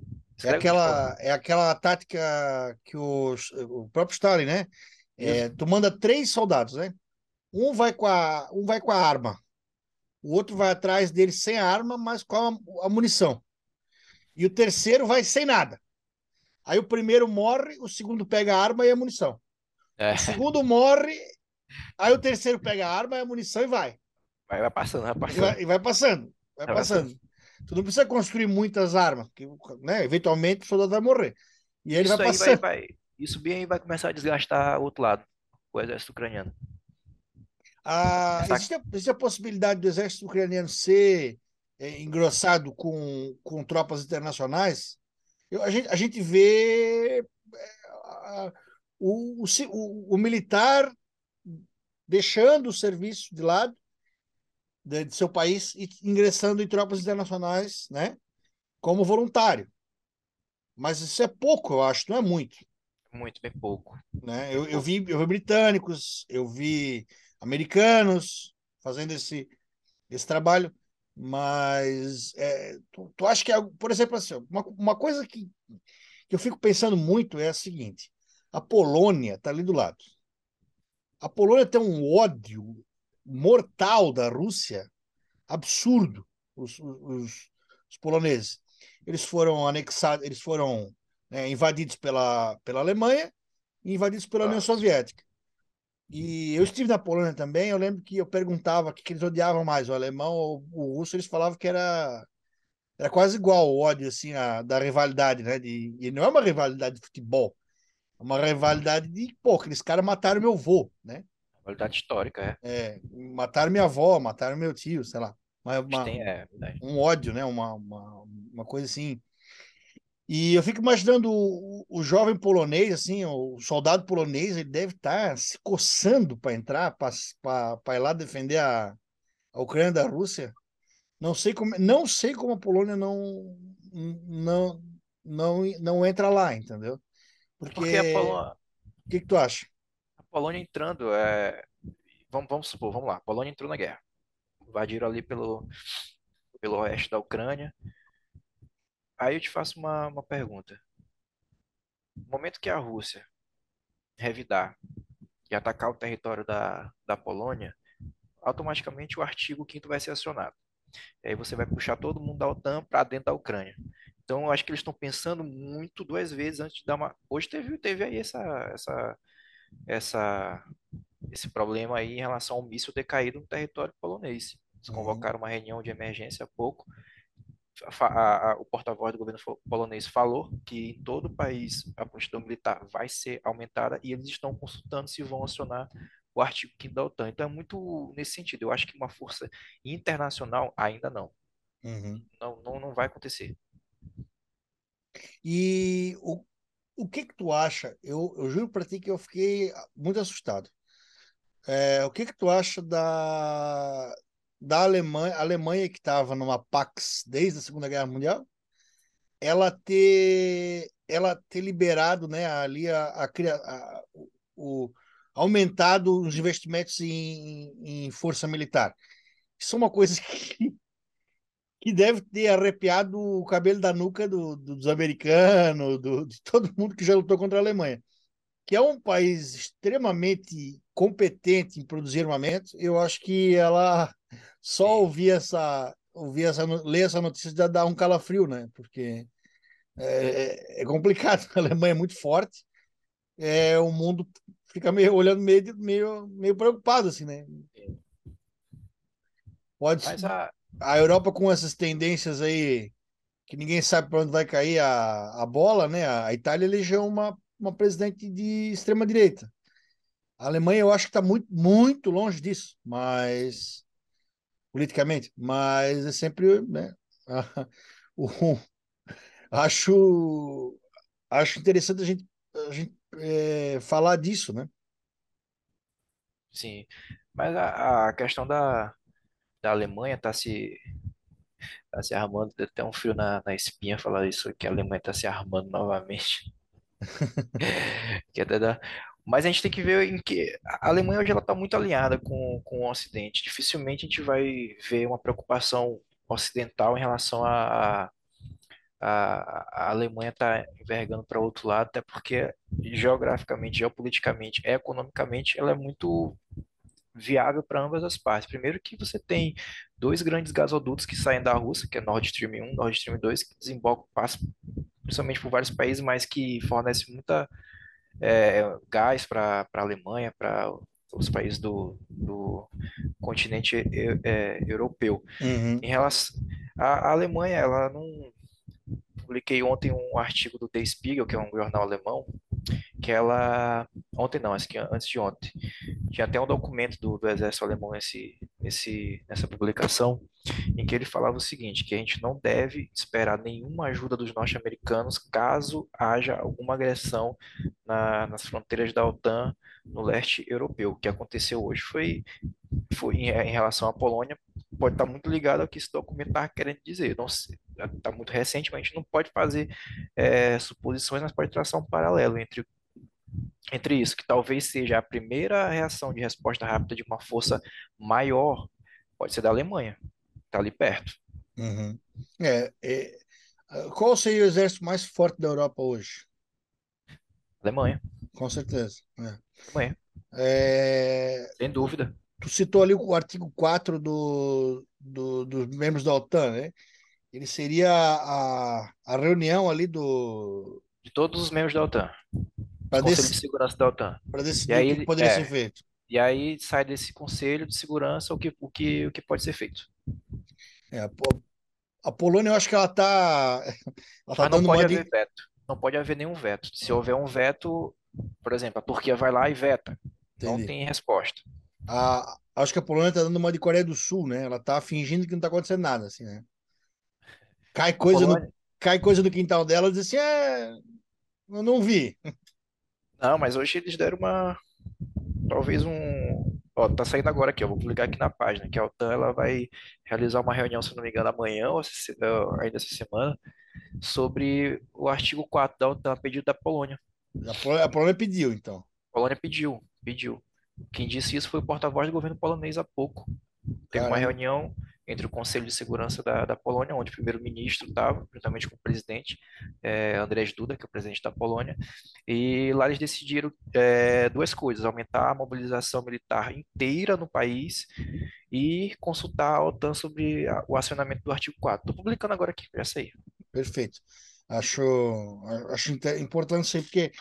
é aquela, é aquela tática que o, o próprio Stalin, né? É, tu manda três soldados, né? Um vai com a, um vai com a arma, o outro vai atrás dele sem a arma, mas com a, a munição. E o terceiro vai sem nada. Aí o primeiro morre, o segundo pega a arma e a munição. É. O segundo morre, aí o terceiro pega a arma e a munição e vai.
Vai, vai passando, vai passando.
E vai, e vai passando, vai, vai passando. passando. Tu não precisa construir muitas armas, porque né, eventualmente o soldado vai morrer. E ele
isso
vai passando.
Vai, vai, isso bem vai começar a desgastar o outro lado, o exército ucraniano.
Ah, existe, a, existe, a, possibilidade do exército ucraniano ser é, engrossado com, com tropas internacionais? Eu, a, gente, a gente vê é, a, o, o, o, militar deixando o serviço de lado de, de seu país e ingressando em tropas internacionais, né? Como voluntário. Mas isso é pouco, eu acho, não é muito.
Muito, bem pouco.
Né? Eu, eu, vi, eu vi britânicos, eu vi americanos fazendo esse, esse trabalho, mas é, tu, tu acha que, é, por exemplo, assim, uma, uma coisa que, que eu fico pensando muito é a seguinte: a Polônia está ali do lado. A Polônia tem um ódio mortal da Rússia absurdo. Os, os, os poloneses eles foram anexados, eles foram né, invadidos pela, pela Alemanha e invadidos pela União Soviética. E eu estive na Polônia também, eu lembro que eu perguntava o que, que eles odiavam mais, o alemão ou o russo, eles falavam que era era quase igual o ódio assim a, da rivalidade, né? De, e não é uma rivalidade de futebol, é uma rivalidade de, pô, aqueles caras mataram meu avô, né?
Rivalidade histórica,
é. É, mataram minha avó, mataram meu tio, sei lá. Uma, uma,
Tem, é,
um ódio, né? Uma, uma, uma coisa assim. E eu fico imaginando o, o jovem polonês, assim, o soldado polonês, ele deve estar se coçando para entrar, para ir lá defender a, a Ucrânia da Rússia. Não sei como, não sei como a Polônia não não não não entra lá, entendeu? Porque,
Porque a Polônia,
o que, que tu acha?
a Polônia entrando, é, vamos, vamos supor, vamos lá, a Polônia entrou na guerra, invadiram ali pelo pelo oeste da Ucrânia. Aí eu te faço uma, uma pergunta. No momento que a Rússia revidar e atacar o território da, da Polônia, automaticamente o artigo 5 vai ser acionado. E aí você vai puxar todo mundo da OTAN para dentro da Ucrânia. Então, eu acho que eles estão pensando muito duas vezes antes de dar uma. Hoje teve, teve aí essa, essa, essa, esse problema aí em relação ao míssil ter caído no território polonês. Eles
Uhum.
convocaram uma reunião de emergência há pouco. A- a- o porta-voz do governo polonês falou que em todo o país a prontidão militar vai ser aumentada e eles estão consultando se vão acionar o artigo 5 da OTAN. Então é muito nesse sentido. Eu acho que uma força internacional ainda não.
Uhum.
Não, não, não vai acontecer.
E o, o que que tu acha? Eu, eu juro para ti que eu fiquei muito assustado. É, o que que tu acha da, da Alemanha, Alemanha que estava numa Pax desde a Segunda Guerra Mundial, ela ter, ela ter liberado, né, ali a, a, a- o- aumentado os investimentos em, em força militar. Isso é uma coisa que, que deve ter arrepiado o cabelo da nuca do- do- dos americanos, do- de todo mundo que já lutou contra a Alemanha que é um país extremamente competente em produzir armamento, eu acho que ela só ouvir essa, ouvir essa, ler essa notícia já dá um calafrio, né? Porque é, é complicado. A Alemanha é muito forte, é, o mundo fica meio olhando meio, meio, meio preocupado, assim, né? Pode,
Mas a,
a Europa com essas tendências aí que ninguém sabe para onde vai cair a, a bola, né? A Itália elegeu uma, uma presidente de extrema direita. A Alemanha eu acho que está muito, muito longe disso, mas politicamente, mas é sempre, né? o, acho acho interessante a gente, a gente é, falar disso, né?
sim. Mas a, a questão da, da Alemanha tá se, tá se armando, deu até um frio na, na espinha falar isso, que a Alemanha está se armando novamente. Que até dá- Mas a gente tem que ver em que a Alemanha hoje ela está muito alinhada com, com o Ocidente. Dificilmente a gente vai ver uma preocupação ocidental em relação a, a, a Alemanha estar envergando para outro lado, até porque geograficamente, geopoliticamente, economicamente, ela é muito viável para ambas as partes. Primeiro que você tem dois grandes gasodutos que saem da Rússia, que é Nord Stream 1, Nord Stream 2, que desembocam, passam principalmente por vários países, mas que fornecem muita é, gás para a Alemanha, para os países do, do continente é, europeu.
Uhum.
Em relação à Alemanha, ela não publiquei ontem um artigo do Der Spiegel, que é um jornal alemão, que ela ontem não, acho que antes de ontem, tinha até um documento do, do exército alemão nesse, nesse, nessa publicação, em que ele falava o seguinte, que a gente não deve esperar nenhuma ajuda dos norte-americanos caso haja alguma agressão na- nas fronteiras da OTAN no leste europeu. O que aconteceu hoje foi, foi em, relação à Polônia, pode estar muito ligado ao que esse documento está querendo dizer. Está muito recente, mas a gente não pode fazer é, suposições, mas pode traçar um paralelo entre entre isso, que talvez seja a primeira reação de resposta rápida de uma força maior, pode ser da Alemanha, está ali perto.
Uhum. É, é, qual seria o exército mais forte da Europa hoje?
Alemanha.
Com certeza. É.
Alemanha.
É,
Sem dúvida.
Tu citou ali o artigo 4 do, do, dos membros da OTAN, né? Ele seria a, a reunião ali do.
De todos os membros da OTAN.
Para
Conselho
dec
de Segurança da OTAN.
decidir
E aí
o que poderia
é.
ser feito.
E aí sai desse Conselho de Segurança o que, o que, o que pode ser feito.
É, a, Po- a Polônia, eu acho que ela está ela tá
Mas não
dando
pode
uma
haver veto. Não pode haver nenhum veto. Se houver um veto, por exemplo, a Turquia vai lá e veta. Não
Entendi.
tem resposta.
a, acho que a Polônia está dando uma de Coreia do Sul, né? Ela está fingindo que não está acontecendo nada, assim, né? Cai coisa, no,
Polônia-
cai coisa no quintal dela e diz assim: é, eu não vi.
Não, mas hoje eles deram uma. Talvez um. Ó, tá saindo agora aqui, eu vou publicar aqui na página, que a OTAN ela vai realizar uma reunião, se não me engano, amanhã ou se- ou ainda essa semana, sobre o artigo 4 da OTAN, pedido da Polônia.
A Polônia, a Polônia pediu, então.
A Polônia pediu, pediu. Quem disse isso foi o porta-voz do governo polonês há pouco. Teve uma reunião entre o Conselho de Segurança da, da Polônia, onde o primeiro-ministro estava, juntamente com o presidente, é, Andrzej Duda, que é o presidente da Polônia, e lá eles decidiram é, duas coisas: aumentar a mobilização militar inteira no país e consultar a OTAN sobre a- o acionamento do artigo 4. Estou publicando agora aqui, já sei.
Perfeito. Acho, acho importante isso aí, porque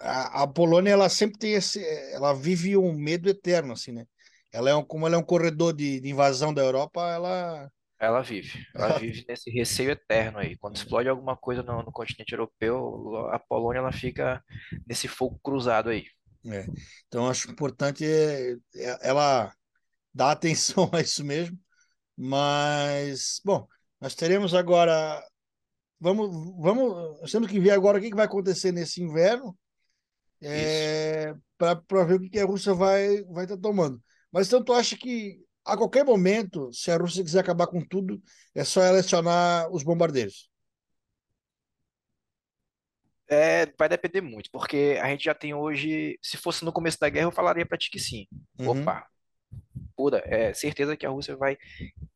a, a Polônia ela sempre tem esse, ela vive um medo eterno, assim, né? Ela é um, como ela é um corredor de, de invasão da Europa, ela
Ela vive, ela vive nesse receio eterno aí. Quando explode alguma coisa no, no continente europeu, a Polônia ela fica nesse fogo cruzado aí.
É. Então, acho importante é, é- ela dar atenção a isso mesmo. Mas, bom, nós teremos agora. Vamos, vamos, nós temos que ver agora o que que vai acontecer nesse inverno para ver o que que a Rússia vai vai estar tomando. Mas então, tu acha que a qualquer momento, se a Rússia quiser acabar com tudo, é só ela acionar os bombardeiros?
É, vai depender muito, porque a gente já tem hoje, se fosse no começo da guerra, eu falaria pra ti que sim.
Uhum,
Opa, pura, é certeza que a Rússia vai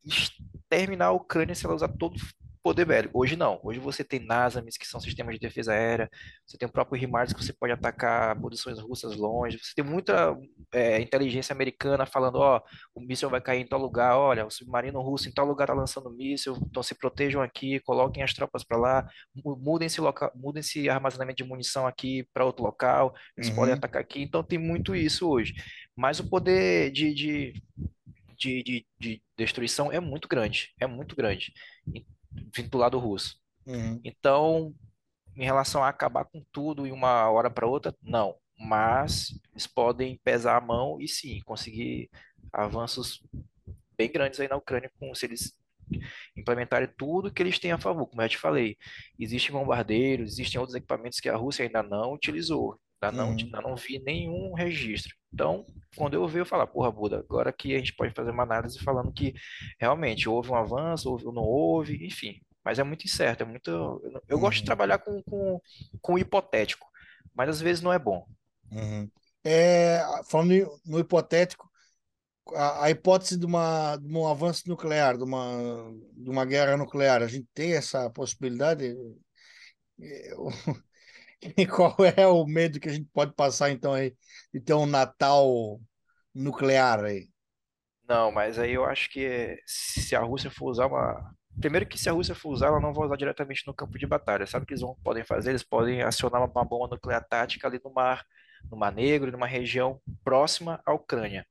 exterminar a Ucrânia se ela usar todo poder bélico. Hoje não. Hoje você tem NASAMS, que são sistemas de defesa aérea, você tem o próprio HIMARS, que você pode atacar posições russas longe, você tem muita é, inteligência americana falando, ó, o míssil vai cair em tal lugar, olha, o submarino russo em tal lugar tá lançando míssil, então se protejam aqui, coloquem as tropas para lá, mu- mudem esse local, mudem esse armazenamento de munição aqui para outro local, eles podem
uhum,
atacar aqui, então tem muito isso hoje. Mas o poder de, de de, de, de destruição é muito grande, é muito grande, vindo do lado russo.
uhum,
Então, em relação a acabar com tudo em uma hora para outra, não. Mas eles podem pesar a mão e sim, conseguir avanços bem grandes aí na Ucrânia com, se eles implementarem tudo que eles têm a favor. Como eu já te falei, existem bombardeiros, existem outros equipamentos que a Rússia ainda não utilizou. Não,
uhum,
não vi nenhum registro. Então, quando eu ver, eu falar, porra, Buda, agora que a gente pode fazer uma análise falando que realmente houve um avanço, houve ou não houve, enfim. Mas é muito incerto, é muito. Eu, eu gosto de
uhum,
trabalhar com, com, com hipotético, mas às vezes não é bom.
uhum. É, falando no hipotético, a, a hipótese de, uma, de um avanço nuclear, de uma, de uma guerra nuclear, a gente tem essa possibilidade? É, o- E qual é o medo que a gente pode passar, então, aí, de ter um Natal nuclear aí?
Não, mas aí eu acho que se a Rússia for usar uma. Primeiro que se a Rússia for usar, ela não vai usar diretamente no campo de batalha. Sabe o que eles vão, podem fazer? Eles podem acionar uma, bomba nuclear tática ali no mar, no Mar Negro, numa região próxima à Ucrânia,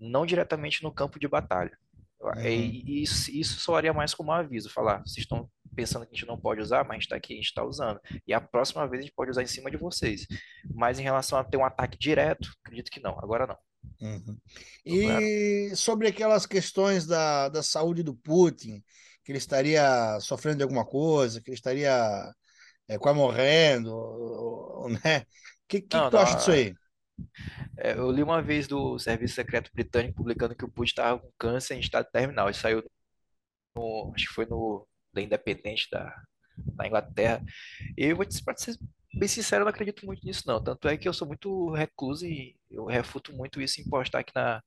não diretamente no campo de batalha.
Uhum,
E isso, isso soaria mais como um aviso, falar, vocês estão pensando que a gente não pode usar, mas a gente está aqui, a gente está usando. E a próxima vez a gente pode usar em cima de vocês. Mas em relação a ter um ataque direto, acredito que não, agora não.
uhum. E sobre aquelas questões da, da saúde do Putin, que ele estaria sofrendo de alguma coisa, que ele estaria é, quase morrendo, né? O que, que,
Não,
que tu
não,
acha disso aí?
é, eu li uma vez do Serviço Secreto Britânico publicando que o Putin estava com câncer em estado terminal. Isso saiu no, acho que foi no The Independente da, da Inglaterra. Eu vou te, pra ser bem sincero, eu não acredito muito nisso, não. Tanto é que eu sou muito recluso e eu refuto muito isso em postar aqui na,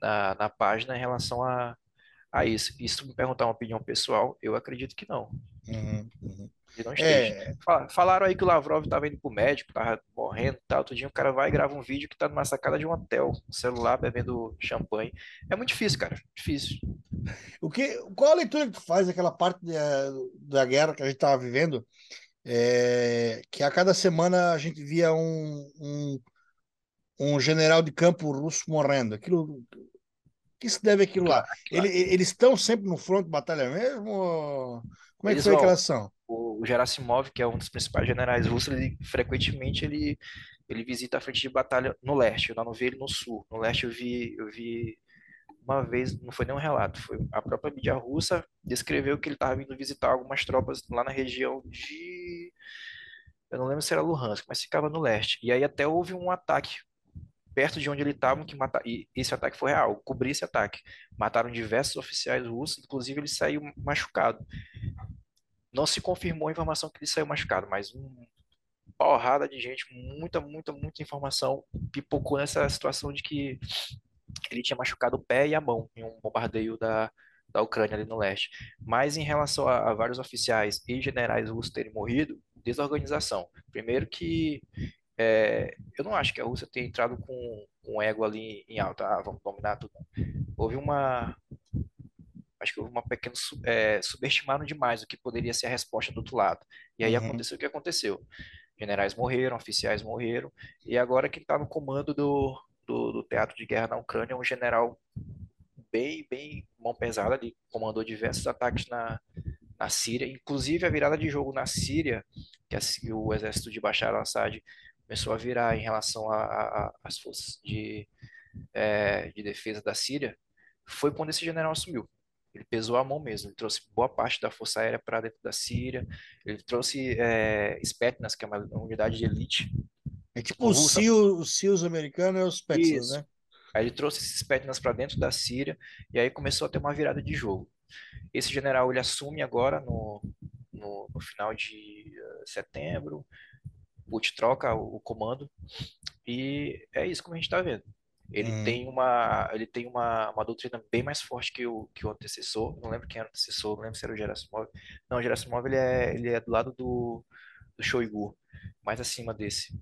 na, na página em relação a, a isso. E se tu me perguntar uma opinião pessoal, eu acredito que não.
Uhum, uhum. É,
Fala- Falaram aí que o Lavrov estava indo pro médico, tava morrendo e tal. Outro dia o cara vai e grava um vídeo que tá numa sacada de um hotel, um celular, bebendo champanhe. É muito difícil, cara. Difícil.
o que, qual a leitura que tu faz daquela parte da, da guerra que a gente estava vivendo? É, que a cada semana a gente via um, um, um general de campo russo morrendo. Aquilo, que se deve aquilo lá?
Claro,
Ele- eles estão sempre no fronte de batalha mesmo? ou- Como é que
Eles
foi aquela
vão.
ação?
O Gerasimov, que é um dos principais generais russos, ele frequentemente ele, ele visita a frente de batalha no leste. Eu não vi ele no sul. No leste eu vi, eu vi uma vez, não foi nenhum relato, foi a própria mídia russa descreveu que ele estava vindo visitar algumas tropas lá na região de, eu não lembro se era Luhansk, mas ficava no leste. E aí até houve um ataque perto de onde ele estava que mata... e esse ataque foi real, cobri esse ataque. Mataram diversos oficiais russos, inclusive ele saiu machucado. Não se confirmou a informação que ele saiu machucado, mas uma porrada de gente, muita, muita, muita informação pipocou nessa situação de que ele tinha machucado o pé e a mão em um bombardeio da, da Ucrânia ali no leste. Mas em relação a, a vários oficiais e generais russos terem morrido, desorganização. Primeiro que é, eu não acho que a Rússia tenha entrado com, o ego ali em alta, ah, vamos dominar tudo. Houve uma, acho que houve uma pequena, é, subestimaram demais o que poderia ser a resposta do outro lado. E aí
Uhum,
aconteceu o que aconteceu. Generais morreram, oficiais morreram, e agora quem está no comando do, do, do teatro de guerra na Ucrânia é um general bem, bem mão pesada, ele comandou diversos ataques na, na Síria, inclusive a virada de jogo na Síria, que a- o exército de Bashar al-Assad começou a virar em relação às forças de, eh, de defesa da Síria, foi quando esse general assumiu. Ele pesou a mão mesmo, ele trouxe boa parte da força aérea para dentro da Síria, ele trouxe é, Spetsnaz, que é uma unidade de elite
É tipo o SEAL, os SEALs americanos e os Spetsnaz, né?
Aí ele trouxe esses Spetsnaz para dentro da Síria, e aí começou a ter uma virada de jogo. Esse general ele assume agora no, no, no final de eh, setembro, Putin troca o, o comando e é isso como a gente está vendo. Ele
Uhum,
tem uma, ele tem uma, uma doutrina bem mais forte que o, que o antecessor. Não lembro quem era o antecessor, não lembro se era o Gerasimov. Não, o Gerasimov ele é, ele é do lado do, do Shoigu, mais acima desse.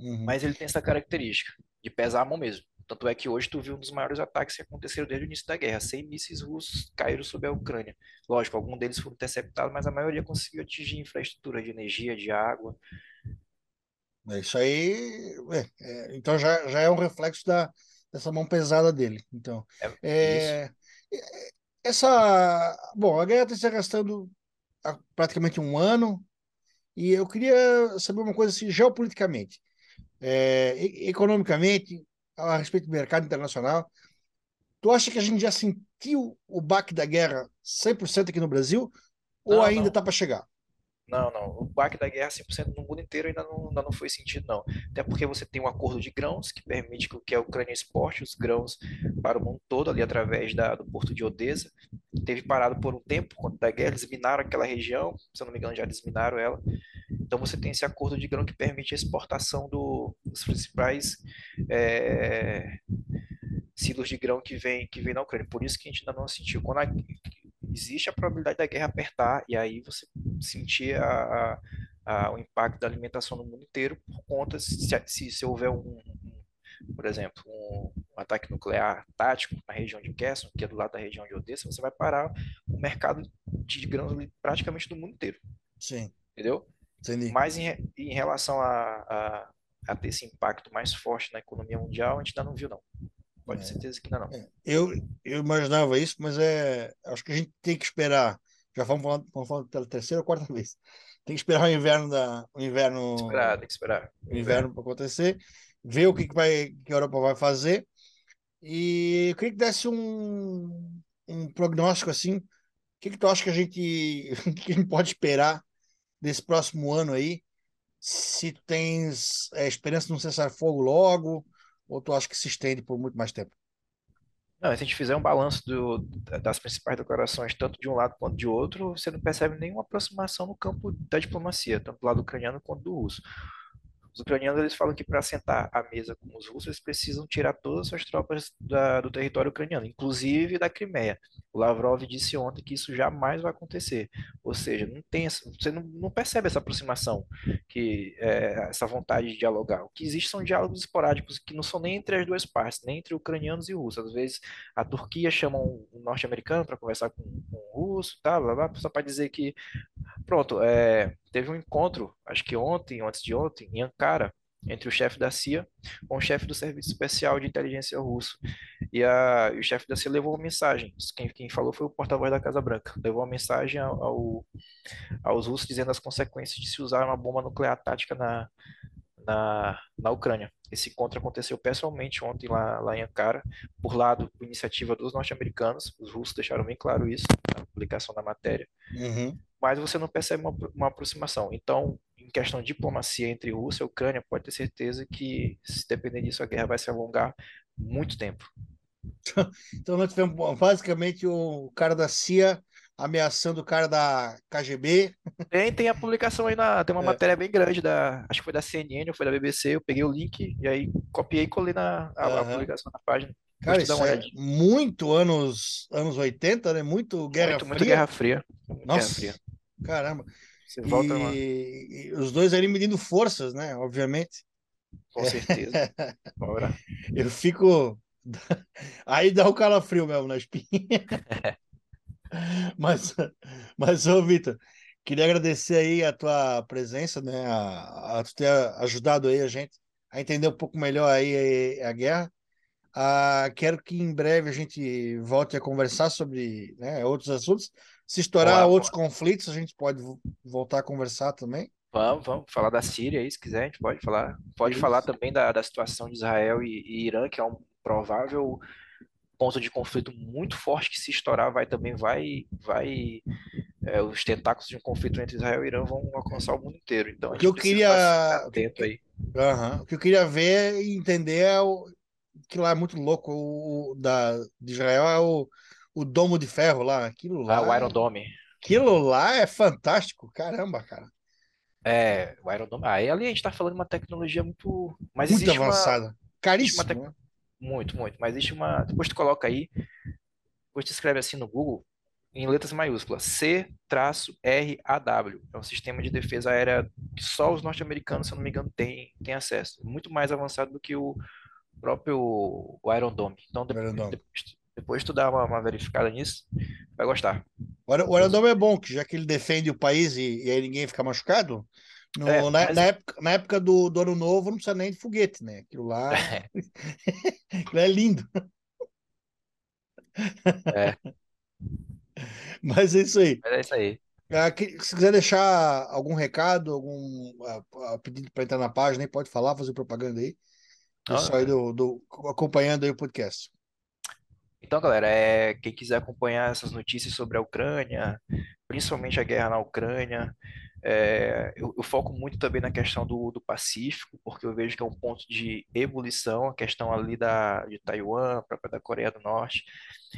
uhum.
Mas ele tem essa característica de pesar a mão mesmo. Tanto é que hoje tu viu um dos maiores ataques que aconteceram desde o início da guerra. 100 mísseis russos caíram sobre a Ucrânia. Lógico, alguns deles foram interceptados, mas a maioria conseguiu atingir infraestrutura de energia, de água.
É Isso aí, é, é, então já, já é um reflexo da, dessa mão pesada dele. Então,
É
é, é, essa, bom, a guerra está se arrastando há praticamente um ano e eu queria saber uma coisa assim, geopoliticamente, economicamente, a respeito do mercado internacional. Tu acha que a gente já sentiu o baque da guerra 100% aqui no Brasil ou
Não,
ainda está para chegar?
Não, não. O baque da guerra 100% no mundo inteiro ainda não, ainda não foi sentido, não. Até porque você tem um acordo de grãos que permite que a Ucrânia exporte os grãos para o mundo todo, ali através da, do porto de Odessa. Teve parado por um tempo, conta da guerra, eles minaram aquela região, se eu não me engano, já desminaram ela. Então você tem esse acordo de grão que permite a exportação do- dos principais é, silos de grão que vem, que vem na Ucrânia. Por isso que a gente ainda não sentiu. Quando a- existe a probabilidade da guerra apertar, e aí você sentir a, a- o impacto da alimentação no mundo inteiro por conta, se, se, se houver um, um- por exemplo, um, um ataque nuclear tático na região de Kherson, que é do lado da região de Odessa, você vai parar o mercado de grãos praticamente do mundo inteiro,
Sim,
entendeu?
entendi.
Mas em, em relação a, a, a ter esse impacto mais forte na economia mundial, a gente ainda não viu, não. Pode ter
É,
certeza que ainda não.
é. Eu, eu imaginava isso, mas é, acho que a gente tem que esperar. Já vamos falando, vamos pela terceira ou quarta vez. Tem que esperar o inverno da, o
Esperar,
inverno,
tem que esperar.
o
O inverno.
para acontecer, ver o que, que vai, que a Europa vai fazer. E eu queria que desse um, um prognóstico assim. O que, que tu acha que a gente, que a gente pode esperar desse próximo ano aí, se tens é, esperança de não cessar fogo logo, ou tu acha que se estende por muito mais tempo?
Não, se a gente fizer um balanço do, das principais declarações, tanto de um lado quanto de outro, você não percebe nenhuma aproximação no campo da diplomacia, tanto do lado ucraniano quanto do russo. Os ucranianos eles falam que para sentar à mesa com os russos, eles precisam tirar todas as suas tropas da, do território ucraniano, inclusive da Crimeia. O Lavrov disse ontem que isso jamais vai acontecer. Ou seja, não tem, você não, não percebe essa aproximação, que é, essa vontade de dialogar. O que existe são diálogos esporádicos que não são nem entre as duas partes, nem entre ucranianos e russos. Às vezes a Turquia chama um norte-americano para conversar com, com um russo, tá, blá, blá, só para dizer que pronto, é, teve um encontro, acho que ontem, antes de ontem, em Ankara, entre o chefe da CIA com o chefe do Serviço Especial de Inteligência Russo. E, a, o chefe da CIA levou uma mensagem. Quem, quem falou foi o porta-voz da Casa Branca. Levou uma mensagem ao, ao, aos russos dizendo as consequências de se usar uma bomba nuclear tática na, na, na Ucrânia. Esse encontro aconteceu pessoalmente ontem lá, lá em Ankara, por lado, por iniciativa dos norte-americanos. Os russos deixaram bem claro isso na publicação da matéria.
Uhum.
Mas você não percebe uma, uma aproximação. Então, em questão de diplomacia entre Rússia e Ucrânia, pode ter certeza que, se depender disso, a guerra vai se alongar muito tempo.
Então, nós tivemos basicamente o cara da CIA ameaçando o cara da KGB.
Tem, tem a publicação aí, na, tem uma é. matéria bem grande, da, acho que foi da CNN ou foi da BBC, eu peguei o link e aí copiei e colei na a, uhum. a publicação na página.
Cara, isso é muito anos, anos 80, né? Muito Guerra muito,
Fria. Muito Guerra Fria.
Nossa,
Guerra
Fria. Caramba. Você volta e, e, os dois ali medindo forças, né? Obviamente.
Com certeza. Bora.
Eu fico... Aí dá o calafrio mesmo na espinha. mas, mas ô Vitor, queria agradecer aí a tua presença, né? A, a tu ter ajudado aí a gente a entender um pouco melhor aí a, a guerra. Ah, quero que em breve a gente volte a conversar sobre né, outros assuntos. Se estourar Olá, outros conflitos, a gente pode voltar a conversar também.
Vamos, vamos falar da Síria aí, se quiser, a gente pode falar. Pode Isso. falar também da, da situação de Israel e, e Irã, que é um provável ponto de conflito muito forte que se estourar vai também vai vai é, os tentáculos de um conflito entre Israel e Irã vão alcançar o mundo inteiro. Então
o que eu queria
atento aí.
Uhum. O que eu queria ver e entender é o que lá é muito louco o, da de Israel é o, o domo de ferro lá, aquilo lá.
Ah, o Iron Dome.
Aquilo lá é fantástico, caramba, cara.
É, o Iron Dome. Aí ali a gente tá falando de uma tecnologia muito, mas
muito avançada. Uma... Caríssima.
Né? Muito, muito. Mas existe uma. Depois tu coloca aí, depois tu escreve assim no Google, em letras maiúsculas, C-RAW. É um sistema de defesa aérea que só os norte-americanos, se eu não me engano, têm, têm acesso. Muito mais avançado do que o próprio o Iron Dome. Então, depois, Dome. depois, depois tu dá uma, uma, verificada nisso, vai gostar.
O Dome é bom, que já que ele defende o país e, e aí ninguém fica machucado, no, é, na, mas... na, época, na época do, do Ano Novo não precisa nem de foguete, né? Aquilo lá. É. Aquilo é lindo.
É.
Mas é isso aí.
Mas é isso aí.
Ah, se quiser deixar algum recado, algum uh, pedido para entrar na página, pode falar, fazer propaganda aí. Pessoal ah, aí do, do, acompanhando aí o podcast.
Então, galera, é, quem quiser acompanhar essas notícias sobre a Ucrânia, principalmente a guerra na Ucrânia, é, eu, eu, foco muito também na questão do, do, Pacífico, porque eu vejo que é um ponto de ebulição, a questão ali da, de Taiwan, própria da Coreia do Norte.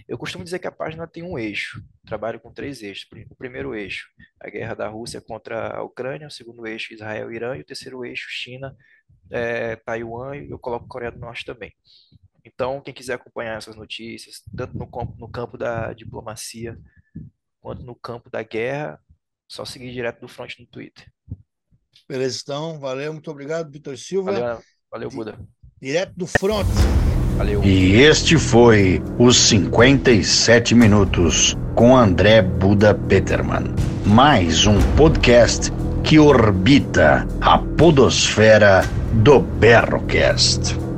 Eu costumo dizer que a página tem um eixo, trabalho com três eixos. O primeiro eixo, a guerra da Rússia contra a Ucrânia, o segundo eixo, Israel e Irã, e o terceiro eixo, China, é, Taiwan, e eu coloco Coreia do Norte também. Então, quem quiser acompanhar essas notícias, tanto no campo, no campo da diplomacia, quanto no campo da guerra, só seguir direto do front no Twitter.
Beleza, então. Valeu, muito obrigado, Vitor Silva.
Valeu, valeu Buda.
Direto do front.
Valeu.
E este foi os 57 minutos com André Buda Peterman. Mais um podcast que orbita a podosfera do Berrocast.